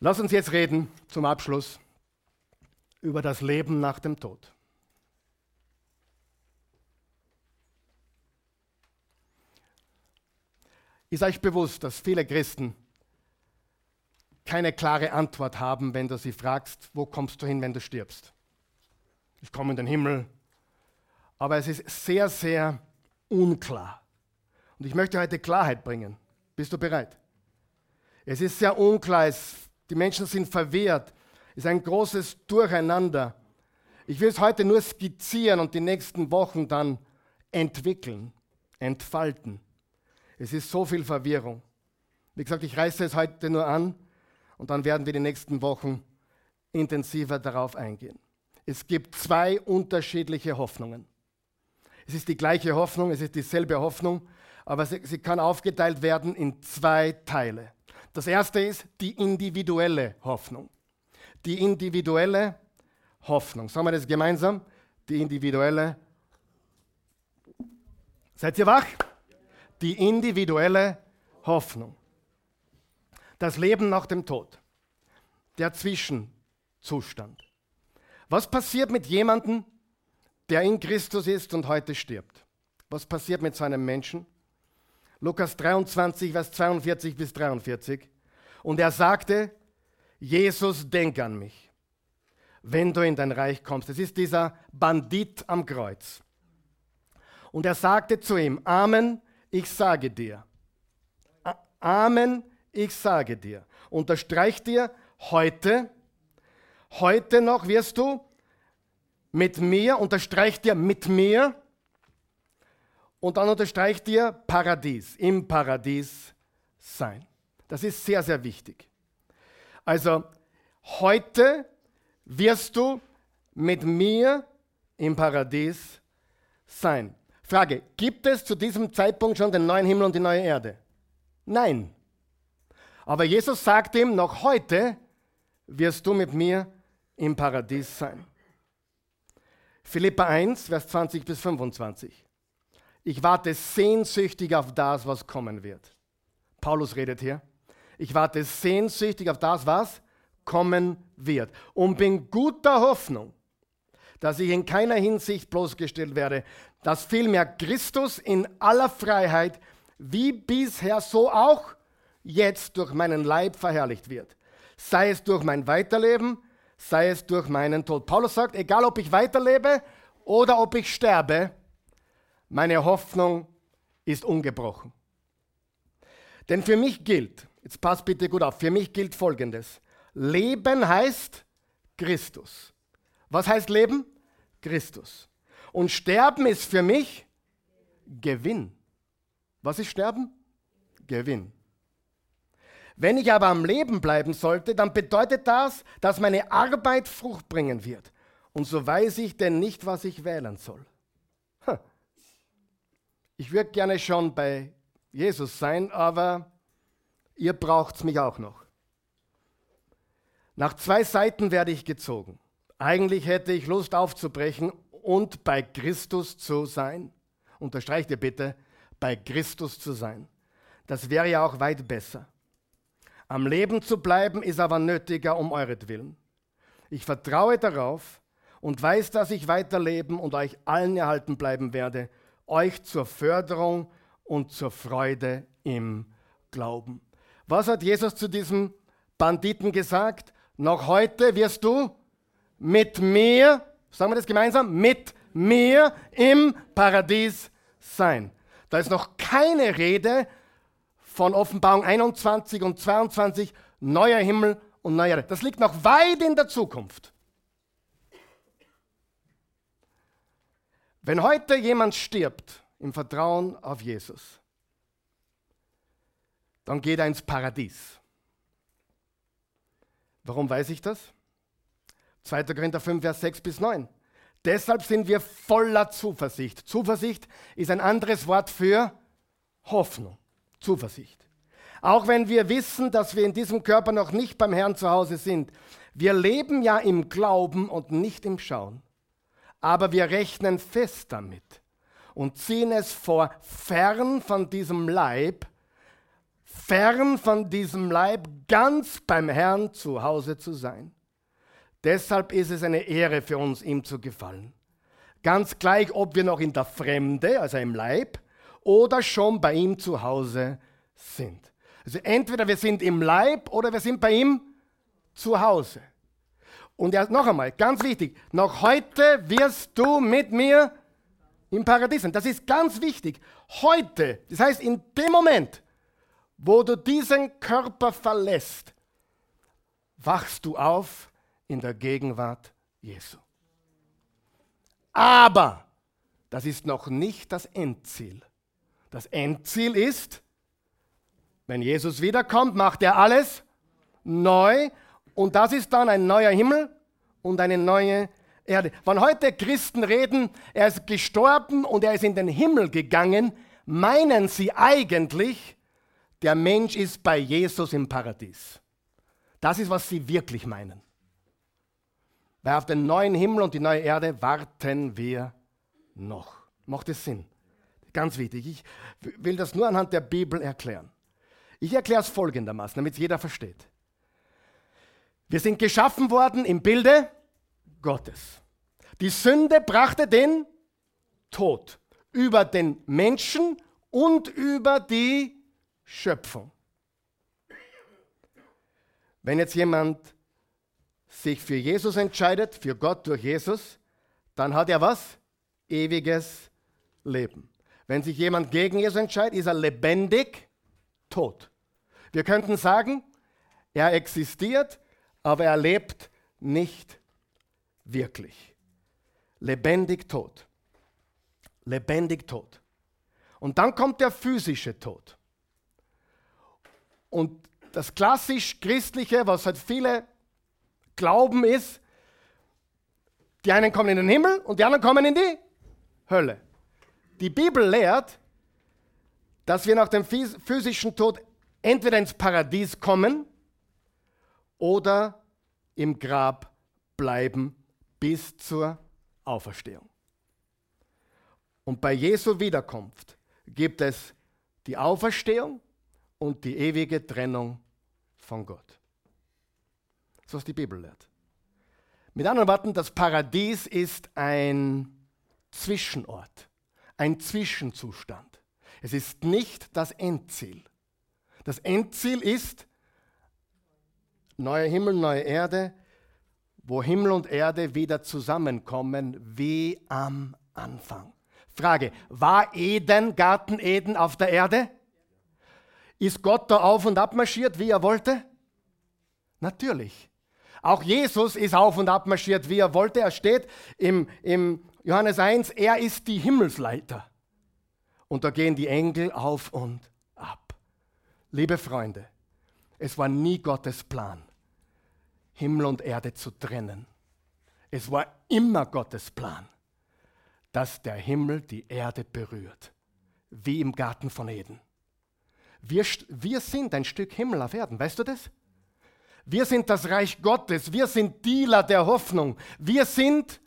Lass uns jetzt reden zum Abschluss über das Leben nach dem Tod. Ist euch bewusst, dass viele Christen keine klare Antwort haben, wenn du sie fragst, wo kommst du hin, wenn du stirbst? Ich komme in den Himmel, aber es ist sehr, sehr unklar. Und ich möchte heute Klarheit bringen. Bist du bereit? Es ist sehr unklar, es, die Menschen sind verwirrt, ist ein großes Durcheinander. Ich will es heute nur skizzieren und die nächsten Wochen dann entwickeln, entfalten. Es ist so viel Verwirrung. Wie gesagt, ich reiße es heute nur an Und dann werden wir die nächsten Wochen intensiver darauf eingehen. Es gibt zwei unterschiedliche Hoffnungen. Es ist die gleiche Hoffnung, es ist dieselbe Hoffnung, aber sie, sie kann aufgeteilt werden in zwei Teile. Das erste ist die individuelle Hoffnung. Die individuelle Hoffnung. Sagen wir das gemeinsam? Die individuelle. Seid ihr wach? Die individuelle Hoffnung. Das Leben nach dem Tod. Der Zwischenzustand. Was passiert mit jemandem, der in Christus ist und heute stirbt? Was passiert mit seinem Menschen? Lukas 23, Vers 42 bis 43. Und er sagte, Jesus, denk an mich, wenn du in dein Reich kommst. Es ist dieser Bandit am Kreuz. Und er sagte zu ihm, Amen, ich sage dir. Amen, ich sage dir. Unterstreich dir, heute, heute noch wirst du mit mir, unterstreich dir mit mir, und dann unterstreicht dir Paradies, im Paradies sein. Das ist sehr, sehr wichtig. Also heute wirst du mit mir im Paradies sein. Frage, gibt es zu diesem Zeitpunkt schon den neuen Himmel und die neue Erde? Nein. Aber Jesus sagt ihm, noch heute wirst du mit mir im Paradies sein. Philippa 1, Vers 20 bis 25. Ich warte sehnsüchtig auf das, was kommen wird. Paulus redet hier. Ich warte sehnsüchtig auf das, was kommen wird. Und bin guter Hoffnung, dass ich in keiner Hinsicht bloßgestellt werde, dass vielmehr Christus in aller Freiheit, wie bisher so auch jetzt durch meinen Leib verherrlicht wird. Sei es durch mein Weiterleben, sei es durch meinen Tod. Paulus sagt, egal ob ich weiterlebe oder ob ich sterbe, meine Hoffnung ist ungebrochen. Denn für mich gilt, jetzt passt bitte gut auf, für mich gilt Folgendes. Leben heißt Christus. Was heißt Leben? Christus. Und Sterben ist für mich Gewinn. Was ist Sterben? Gewinn. Wenn ich aber am Leben bleiben sollte, dann bedeutet das, dass meine Arbeit Frucht bringen wird. Und so weiß ich denn nicht, was ich wählen soll. Ich würde gerne schon bei Jesus sein, aber ihr braucht mich auch noch. Nach zwei Seiten werde ich gezogen. Eigentlich hätte ich Lust aufzubrechen und bei Christus zu sein. Unterstreicht ihr bitte, bei Christus zu sein. Das wäre ja auch weit besser. Am Leben zu bleiben ist aber nötiger um euretwillen. Ich vertraue darauf und weiß, dass ich weiterleben und euch allen erhalten bleiben werde euch zur Förderung und zur Freude im Glauben. Was hat Jesus zu diesem Banditen gesagt? Noch heute wirst du mit mir, sagen wir das gemeinsam, mit mir im Paradies sein. Da ist noch keine Rede von Offenbarung 21 und 22, neuer Himmel und neuer Erde. Das liegt noch weit in der Zukunft. Wenn heute jemand stirbt im Vertrauen auf Jesus, dann geht er ins Paradies. Warum weiß ich das? 2. Korinther 5, Vers 6 bis 9. Deshalb sind wir voller Zuversicht. Zuversicht ist ein anderes Wort für Hoffnung. Zuversicht. Auch wenn wir wissen, dass wir in diesem Körper noch nicht beim Herrn zu Hause sind. Wir leben ja im Glauben und nicht im Schauen aber wir rechnen fest damit und ziehen es vor, fern von diesem Leib, fern von diesem Leib, ganz beim Herrn zu Hause zu sein. Deshalb ist es eine Ehre für uns, ihm zu gefallen. Ganz gleich, ob wir noch in der Fremde, also im Leib, oder schon bei ihm zu Hause sind. Also entweder wir sind im Leib oder wir sind bei ihm zu Hause. Und er, noch einmal, ganz wichtig, noch heute wirst du mit mir im Paradies sein. Das ist ganz wichtig. Heute, das heißt in dem Moment, wo du diesen Körper verlässt, wachst du auf in der Gegenwart Jesu. Aber das ist noch nicht das Endziel. Das Endziel ist, wenn Jesus wiederkommt, macht er alles neu und das ist dann ein neuer Himmel und eine neue Erde. Wenn heute Christen reden, er ist gestorben und er ist in den Himmel gegangen, meinen sie eigentlich, der Mensch ist bei Jesus im Paradies. Das ist, was sie wirklich meinen. Weil auf den neuen Himmel und die neue Erde warten wir noch. Macht es Sinn? Ganz wichtig. Ich will das nur anhand der Bibel erklären. Ich erkläre es folgendermaßen, damit jeder versteht. Wir sind geschaffen worden im Bilde Gottes. Die Sünde brachte den Tod über den Menschen und über die Schöpfung. Wenn jetzt jemand sich für Jesus entscheidet, für Gott durch Jesus, dann hat er was? Ewiges Leben. Wenn sich jemand gegen Jesus entscheidet, ist er lebendig tot. Wir könnten sagen, er existiert, aber er lebt nicht wirklich. Lebendig tot. Lebendig tot. Und dann kommt der physische Tod. Und das klassisch christliche, was halt viele glauben, ist, die einen kommen in den Himmel und die anderen kommen in die Hölle. Die Bibel lehrt, dass wir nach dem physischen Tod entweder ins Paradies kommen oder im Grab bleiben bis zur Auferstehung. Und bei Jesu Wiederkunft gibt es die Auferstehung und die ewige Trennung von Gott. Das ist, was die Bibel lehrt. Mit anderen Worten, das Paradies ist ein Zwischenort, ein Zwischenzustand. Es ist nicht das Endziel. Das Endziel ist neuer Himmel, neue Erde, wo Himmel und Erde wieder zusammenkommen wie am Anfang. Frage, war Eden, Garten Eden auf der Erde? Ist Gott da auf und ab marschiert, wie er wollte? Natürlich. Auch Jesus ist auf und ab marschiert, wie er wollte. Er steht im, im Johannes 1, er ist die Himmelsleiter. Und da gehen die Engel auf und ab. Liebe Freunde, es war nie Gottes Plan, Himmel und Erde zu trennen. Es war immer Gottes Plan, dass der Himmel die Erde berührt, wie im Garten von Eden. Wir, wir sind ein Stück Himmel auf Erden, weißt du das? Wir sind das Reich Gottes, wir sind Dealer der Hoffnung, wir sind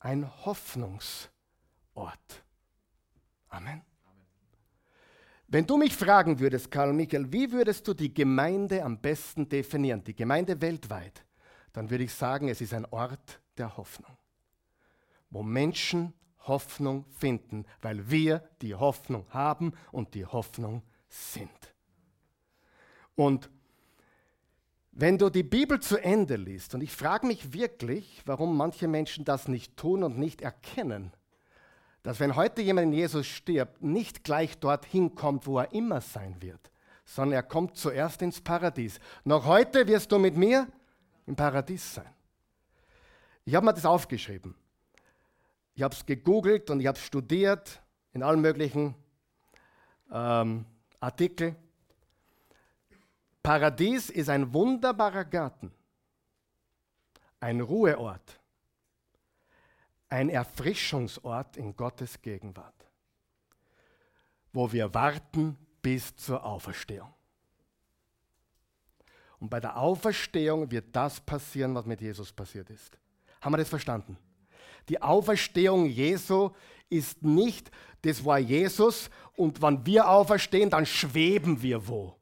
ein Hoffnungsort. Amen. Wenn du mich fragen würdest, Karl Michael, wie würdest du die Gemeinde am besten definieren, die Gemeinde weltweit, dann würde ich sagen, es ist ein Ort der Hoffnung, wo Menschen Hoffnung finden, weil wir die Hoffnung haben und die Hoffnung sind. Und wenn du die Bibel zu Ende liest, und ich frage mich wirklich, warum manche Menschen das nicht tun und nicht erkennen, dass wenn heute jemand in Jesus stirbt, nicht gleich dorthin kommt, wo er immer sein wird, sondern er kommt zuerst ins Paradies. Noch heute wirst du mit mir im Paradies sein. Ich habe mir das aufgeschrieben. Ich habe es gegoogelt und ich habe studiert in allen möglichen ähm, Artikeln. Paradies ist ein wunderbarer Garten, ein Ruheort, ein Erfrischungsort in Gottes Gegenwart, wo wir warten bis zur Auferstehung. Und bei der Auferstehung wird das passieren, was mit Jesus passiert ist. Haben wir das verstanden? Die Auferstehung Jesu ist nicht, das war Jesus und wenn wir auferstehen, dann schweben wir wo.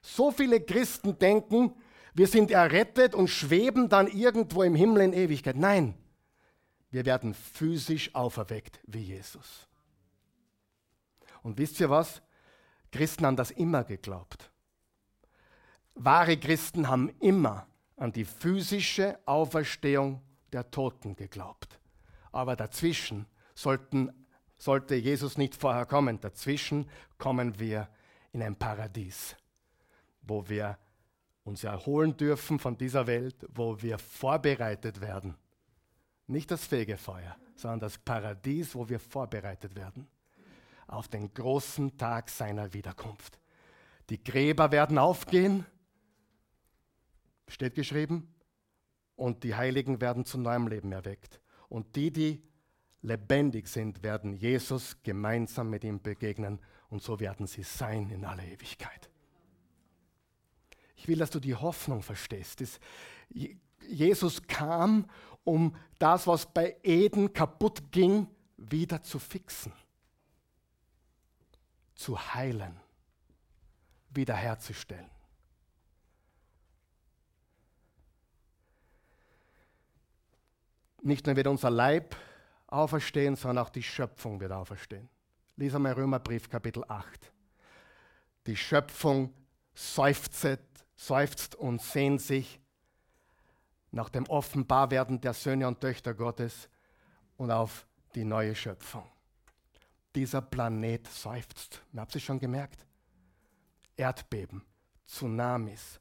So viele Christen denken, wir sind errettet und schweben dann irgendwo im Himmel in Ewigkeit. Nein, wir werden physisch auferweckt wie Jesus. Und wisst ihr was? Christen haben das immer geglaubt. Wahre Christen haben immer an die physische Auferstehung der Toten geglaubt. Aber dazwischen sollten, sollte Jesus nicht vorher kommen. Dazwischen kommen wir in ein Paradies, wo wir uns erholen dürfen von dieser Welt, wo wir vorbereitet werden nicht das Fegefeuer, sondern das Paradies, wo wir vorbereitet werden auf den großen Tag seiner Wiederkunft. Die Gräber werden aufgehen, steht geschrieben, und die Heiligen werden zu neuem Leben erweckt. Und die, die lebendig sind, werden Jesus gemeinsam mit ihm begegnen und so werden sie sein in aller Ewigkeit. Ich will, dass du die Hoffnung verstehst. Jesus kam, um das, was bei Eden kaputt ging, wieder zu fixen, zu heilen, wiederherzustellen. Nicht nur wird unser Leib auferstehen, sondern auch die Schöpfung wird auferstehen. Lies einmal Römerbrief Kapitel 8. Die Schöpfung seufzt, seufzt und sehnt sich nach dem Offenbarwerden der Söhne und Töchter Gottes und auf die neue Schöpfung. Dieser Planet seufzt. Habt ihr schon gemerkt? Erdbeben, Tsunamis,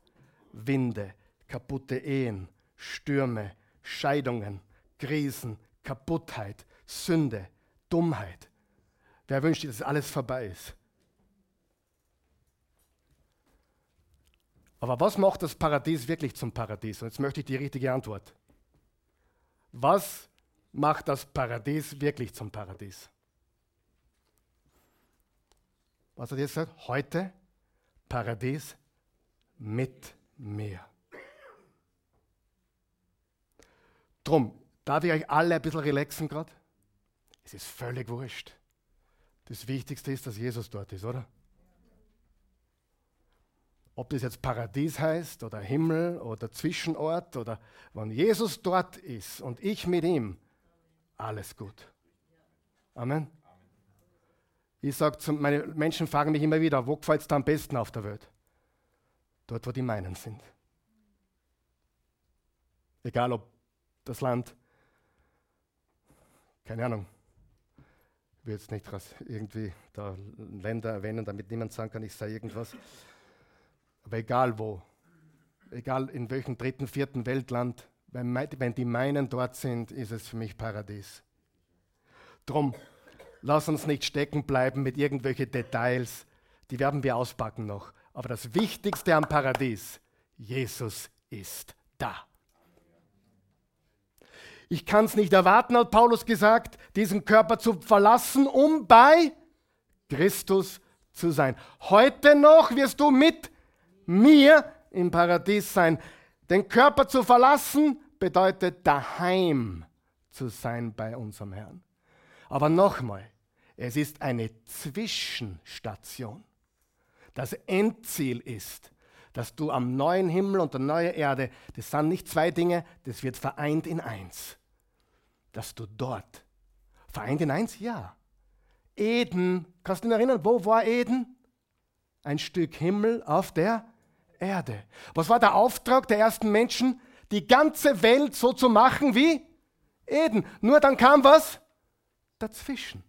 Winde, kaputte Ehen, Stürme, Scheidungen, Krisen, Kaputtheit, Sünde, Dummheit. Wer wünscht dass alles vorbei ist? Aber was macht das Paradies wirklich zum Paradies? Und jetzt möchte ich die richtige Antwort. Was macht das Paradies wirklich zum Paradies? Was hat er gesagt? Heute Paradies mit mir. Drum, darf ich euch alle ein bisschen relaxen gerade? Es ist völlig wurscht. Das Wichtigste ist, dass Jesus dort ist, oder? Ob das jetzt Paradies heißt oder Himmel oder Zwischenort oder wenn Jesus dort ist und ich mit ihm, alles gut. Amen. Ich sage, meine Menschen fragen mich immer wieder, wo gefällt es dir am besten auf der Welt? Dort, wo die meinen sind. Egal ob das Land, keine Ahnung, ich will jetzt nicht irgendwie da Länder erwähnen, damit niemand sagen kann, ich sei irgendwas. Aber egal wo, egal in welchem dritten, vierten Weltland, wenn, die meinen dort sind, ist es für mich Paradies. Drum, lass uns nicht stecken bleiben mit irgendwelchen Details, die werden wir auspacken noch. Aber das Wichtigste am Paradies, Jesus ist da. Ich kann es nicht erwarten, hat Paulus gesagt, diesen Körper zu verlassen, um bei Christus zu sein. Heute noch wirst du mit mir im Paradies sein. Den Körper zu verlassen bedeutet daheim zu sein bei unserem Herrn. Aber nochmal, es ist eine Zwischenstation. Das Endziel ist, dass du am neuen Himmel und der neuen Erde, das sind nicht zwei Dinge, das wird vereint in eins. Dass du dort, vereint in eins, ja. Eden, kannst du dich erinnern, wo war Eden? Ein Stück Himmel auf der Erde. Was war der Auftrag der ersten Menschen? Die ganze Welt so zu machen wie Eden. Nur dann kam was dazwischen.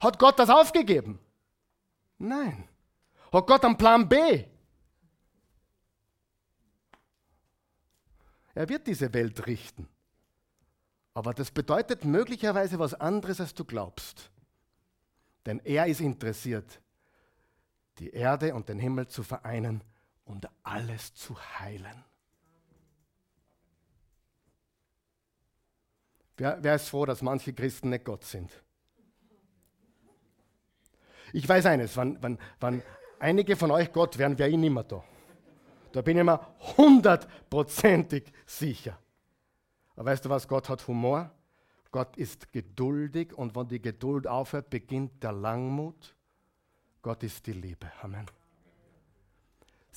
Hat Gott das aufgegeben? Nein. Hat Gott einen Plan B? Er wird diese Welt richten. Aber das bedeutet möglicherweise was anderes, als du glaubst. Denn er ist interessiert die Erde und den Himmel zu vereinen und alles zu heilen. Wer, wer ist froh, dass manche Christen nicht Gott sind? Ich weiß eines, wenn, wenn, wenn einige von euch Gott wären, wäre ich nicht mehr da. Da bin ich mir hundertprozentig sicher. Aber weißt du was, Gott hat Humor, Gott ist geduldig und wenn die Geduld aufhört, beginnt der Langmut Gott ist die Liebe. Amen.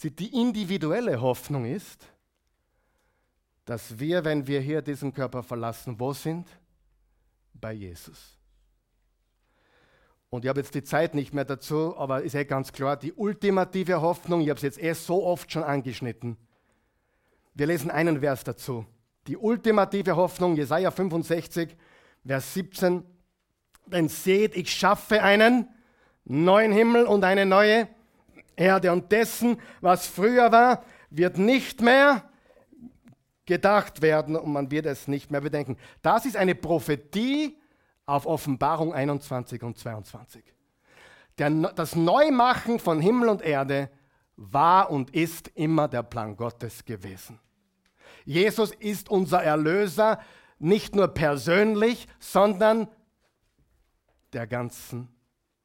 Die individuelle Hoffnung ist, dass wir, wenn wir hier diesen Körper verlassen, wo sind? Bei Jesus. Und ich habe jetzt die Zeit nicht mehr dazu, aber ist eh ganz klar, die ultimative Hoffnung, ich habe es jetzt eh so oft schon angeschnitten. Wir lesen einen Vers dazu. Die ultimative Hoffnung, Jesaja 65, Vers 17. Denn seht, ich schaffe einen neuen Himmel und eine neue Erde. Und dessen, was früher war, wird nicht mehr gedacht werden und man wird es nicht mehr bedenken. Das ist eine Prophetie auf Offenbarung 21 und 22. Der, das Neumachen von Himmel und Erde war und ist immer der Plan Gottes gewesen. Jesus ist unser Erlöser, nicht nur persönlich, sondern der ganzen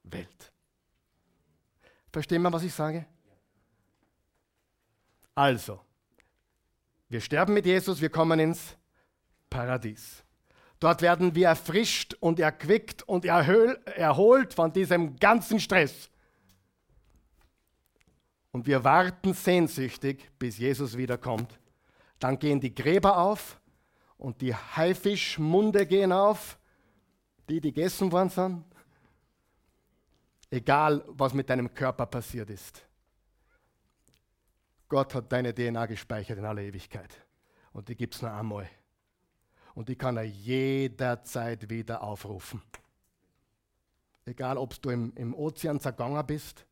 Welt. Verstehen wir, was ich sage? Also, wir sterben mit Jesus, wir kommen ins Paradies. Dort werden wir erfrischt und erquickt und erholt von diesem ganzen Stress. Und wir warten sehnsüchtig, bis Jesus wiederkommt. Dann gehen die Gräber auf und die Haifischmunde gehen auf, die, die gegessen worden sind. Egal, was mit deinem Körper passiert ist. Gott hat deine DNA gespeichert in aller Ewigkeit. Und die gibt es nur einmal. Und die kann er jederzeit wieder aufrufen. Egal, ob du im, im Ozean zergangen bist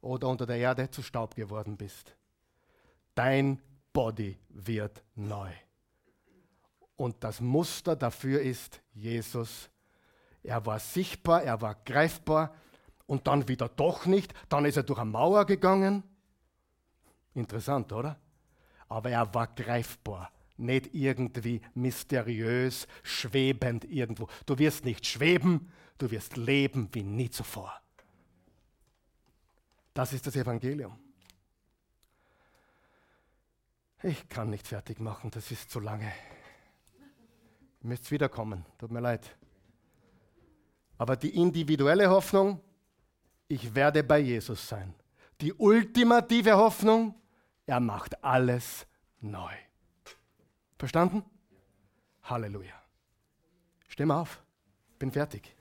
oder unter der Erde zu Staub geworden bist. Dein Body wird neu. Und das Muster dafür ist Jesus. Er war sichtbar, er war greifbar und dann wieder doch nicht. Dann ist er durch eine Mauer gegangen. Interessant, oder? Aber er war greifbar, nicht irgendwie mysteriös, schwebend irgendwo. Du wirst nicht schweben, du wirst leben wie nie zuvor. Das ist das Evangelium. Ich kann nicht fertig machen, das ist zu lange. Ihr müsst wiederkommen, tut mir leid. Aber die individuelle Hoffnung, ich werde bei Jesus sein. Die ultimative Hoffnung, er macht alles neu. Verstanden? Halleluja. Stimme auf, bin fertig.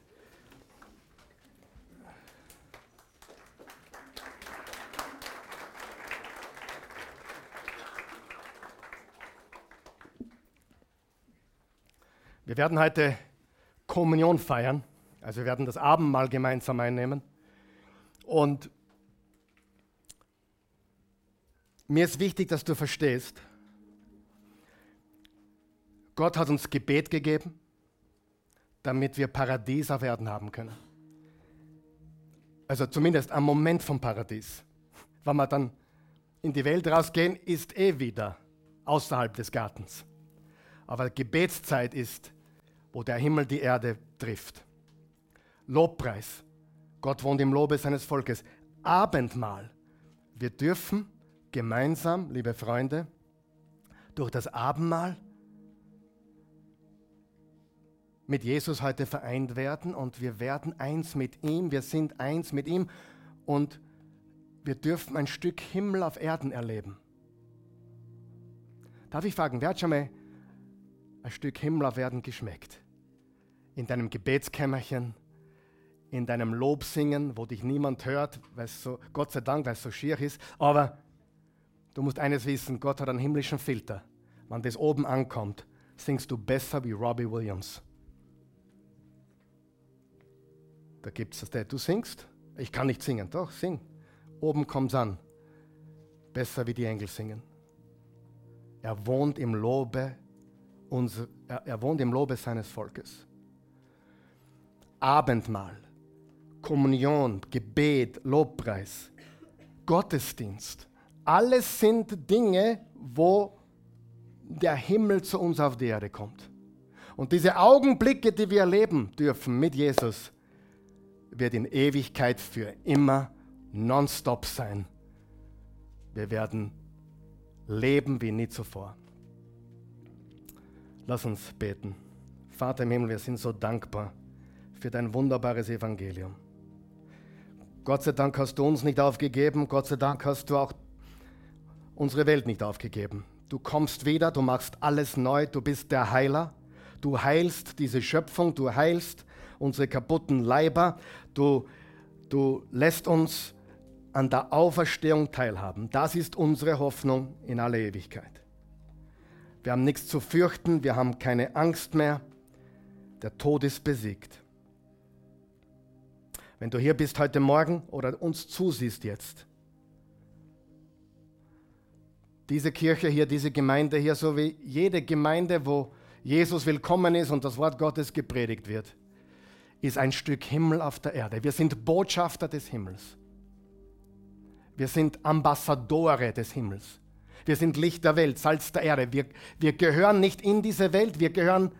Wir werden heute Kommunion feiern, also wir werden das Abendmahl gemeinsam einnehmen. Und mir ist wichtig, dass du verstehst, Gott hat uns Gebet gegeben, damit wir Paradies auf Erden haben können. Also zumindest am Moment vom Paradies. Wenn wir dann in die Welt rausgehen, ist eh wieder außerhalb des Gartens. Aber Gebetszeit ist wo der Himmel die Erde trifft. Lobpreis. Gott wohnt im Lobe seines Volkes. Abendmahl. Wir dürfen gemeinsam, liebe Freunde, durch das Abendmahl mit Jesus heute vereint werden und wir werden eins mit ihm, wir sind eins mit ihm und wir dürfen ein Stück Himmel auf Erden erleben. Darf ich fragen, wer hat schon mal ein Stück Himmel auf Erden geschmeckt. In deinem Gebetskämmerchen, in deinem Lobsingen, wo dich niemand hört, weil so, Gott sei Dank, weil es so schier ist. Aber du musst eines wissen, Gott hat einen himmlischen Filter. Wenn das oben ankommt, singst du besser wie Robbie Williams. Da gibt es das, du singst. Ich kann nicht singen, doch, sing. Oben kommt es an. Besser wie die Engel singen. Er wohnt im Lobe unser, er, er wohnt im Lobe seines Volkes. Abendmahl, Kommunion, Gebet, Lobpreis, Gottesdienst. Alles sind Dinge, wo der Himmel zu uns auf die Erde kommt. Und diese Augenblicke, die wir erleben dürfen mit Jesus, wird in Ewigkeit für immer nonstop sein. Wir werden leben wie nie zuvor. Lass uns beten. Vater im Himmel, wir sind so dankbar für dein wunderbares Evangelium. Gott sei Dank hast du uns nicht aufgegeben, Gott sei Dank hast du auch unsere Welt nicht aufgegeben. Du kommst wieder, du machst alles neu, du bist der Heiler, du heilst diese Schöpfung, du heilst unsere kaputten Leiber, du, du lässt uns an der Auferstehung teilhaben. Das ist unsere Hoffnung in alle Ewigkeit. Wir haben nichts zu fürchten, wir haben keine Angst mehr. Der Tod ist besiegt. Wenn du hier bist heute Morgen oder uns zusiehst jetzt, diese Kirche hier, diese Gemeinde hier, so wie jede Gemeinde, wo Jesus willkommen ist und das Wort Gottes gepredigt wird. Ist ein Stück Himmel auf der Erde. Wir sind Botschafter des Himmels. Wir sind Ambassadore des Himmels. Wir sind Licht der Welt, Salz der Erde. Wir, wir gehören nicht in diese Welt, wir gehören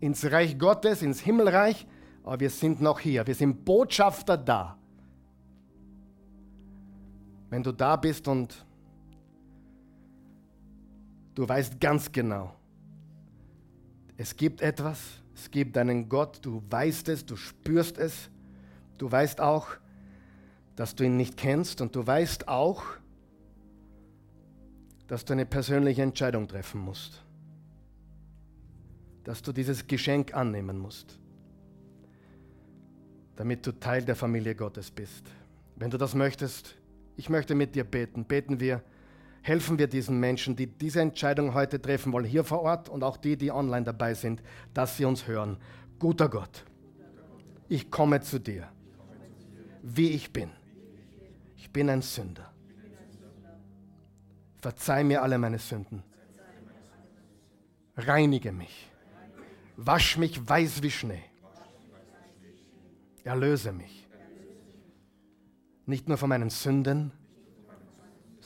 ins Reich Gottes, ins Himmelreich, aber wir sind noch hier. Wir sind Botschafter da. Wenn du da bist und du weißt ganz genau, es gibt etwas, es gibt einen Gott, du weißt es, du spürst es, du weißt auch, dass du ihn nicht kennst und du weißt auch, dass du eine persönliche Entscheidung treffen musst, dass du dieses Geschenk annehmen musst, damit du Teil der Familie Gottes bist. Wenn du das möchtest, ich möchte mit dir beten. Beten wir, helfen wir diesen Menschen, die diese Entscheidung heute treffen wollen, hier vor Ort und auch die, die online dabei sind, dass sie uns hören. Guter Gott, ich komme zu dir, wie ich bin. Ich bin ein Sünder. Verzeih mir alle meine Sünden. Reinige mich. Wasch mich weiß wie Schnee. Erlöse mich. Nicht nur von meinen Sünden,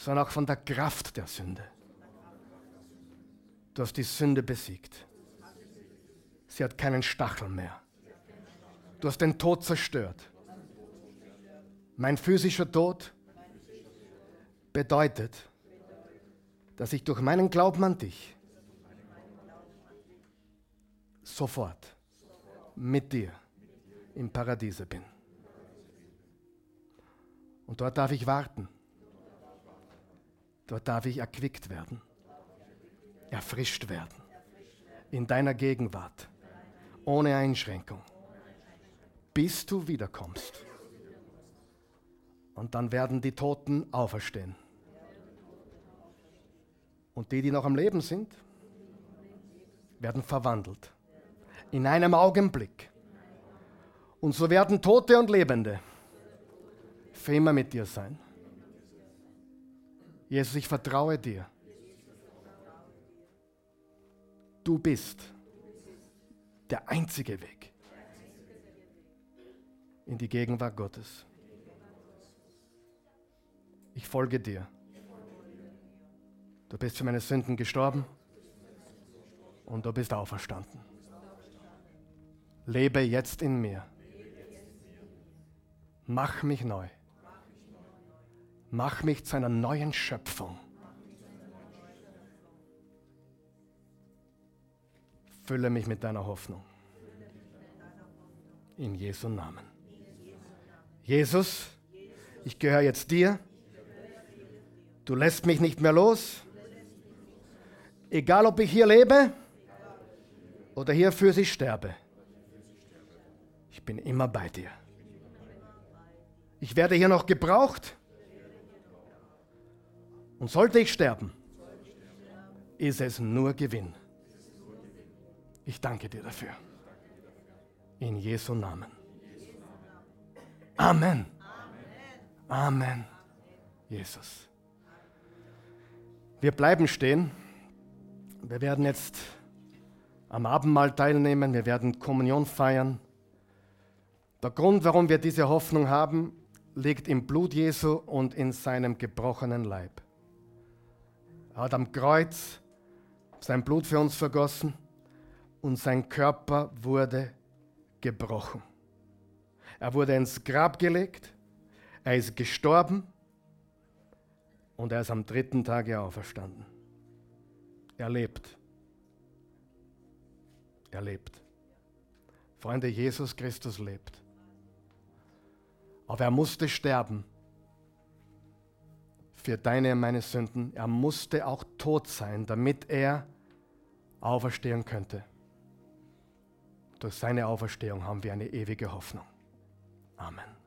sondern auch von der Kraft der Sünde. Du hast die Sünde besiegt. Sie hat keinen Stachel mehr. Du hast den Tod zerstört. Mein physischer Tod bedeutet, dass ich durch meinen Glauben an dich sofort mit dir im Paradiese bin. Und dort darf ich warten. Dort darf ich erquickt werden, erfrischt werden, in deiner Gegenwart, ohne Einschränkung, bis du wiederkommst. Und dann werden die Toten auferstehen. Und die, die noch am Leben sind, werden verwandelt. In einem Augenblick. Und so werden Tote und Lebende für immer mit dir sein. Jesus, ich vertraue dir. Du bist der einzige Weg in die Gegenwart Gottes. Ich folge dir. Du bist für meine Sünden gestorben und du bist auferstanden. Lebe jetzt in mir. Mach mich neu. Mach mich zu einer neuen Schöpfung. Fülle mich mit deiner Hoffnung. In Jesu Namen. Jesus, ich gehöre jetzt dir. Du lässt mich nicht mehr los. Egal, ob ich hier lebe oder hier für sie sterbe. Ich bin immer bei dir. Ich werde hier noch gebraucht. Und sollte ich sterben, ist es nur Gewinn. Ich danke dir dafür. In Jesu Namen. Amen. Amen. Jesus. Wir bleiben stehen. Wir werden jetzt am Abendmahl teilnehmen. Wir werden Kommunion feiern. Der Grund, warum wir diese Hoffnung haben, liegt im Blut Jesu und in seinem gebrochenen Leib. Er hat am Kreuz sein Blut für uns vergossen und sein Körper wurde gebrochen. Er wurde ins Grab gelegt, er ist gestorben und er ist am dritten Tage auferstanden. Er lebt. Er lebt. Freunde, Jesus Christus lebt. Aber er musste sterben für deine und meine Sünden. Er musste auch tot sein, damit er auferstehen könnte. Durch seine Auferstehung haben wir eine ewige Hoffnung. Amen.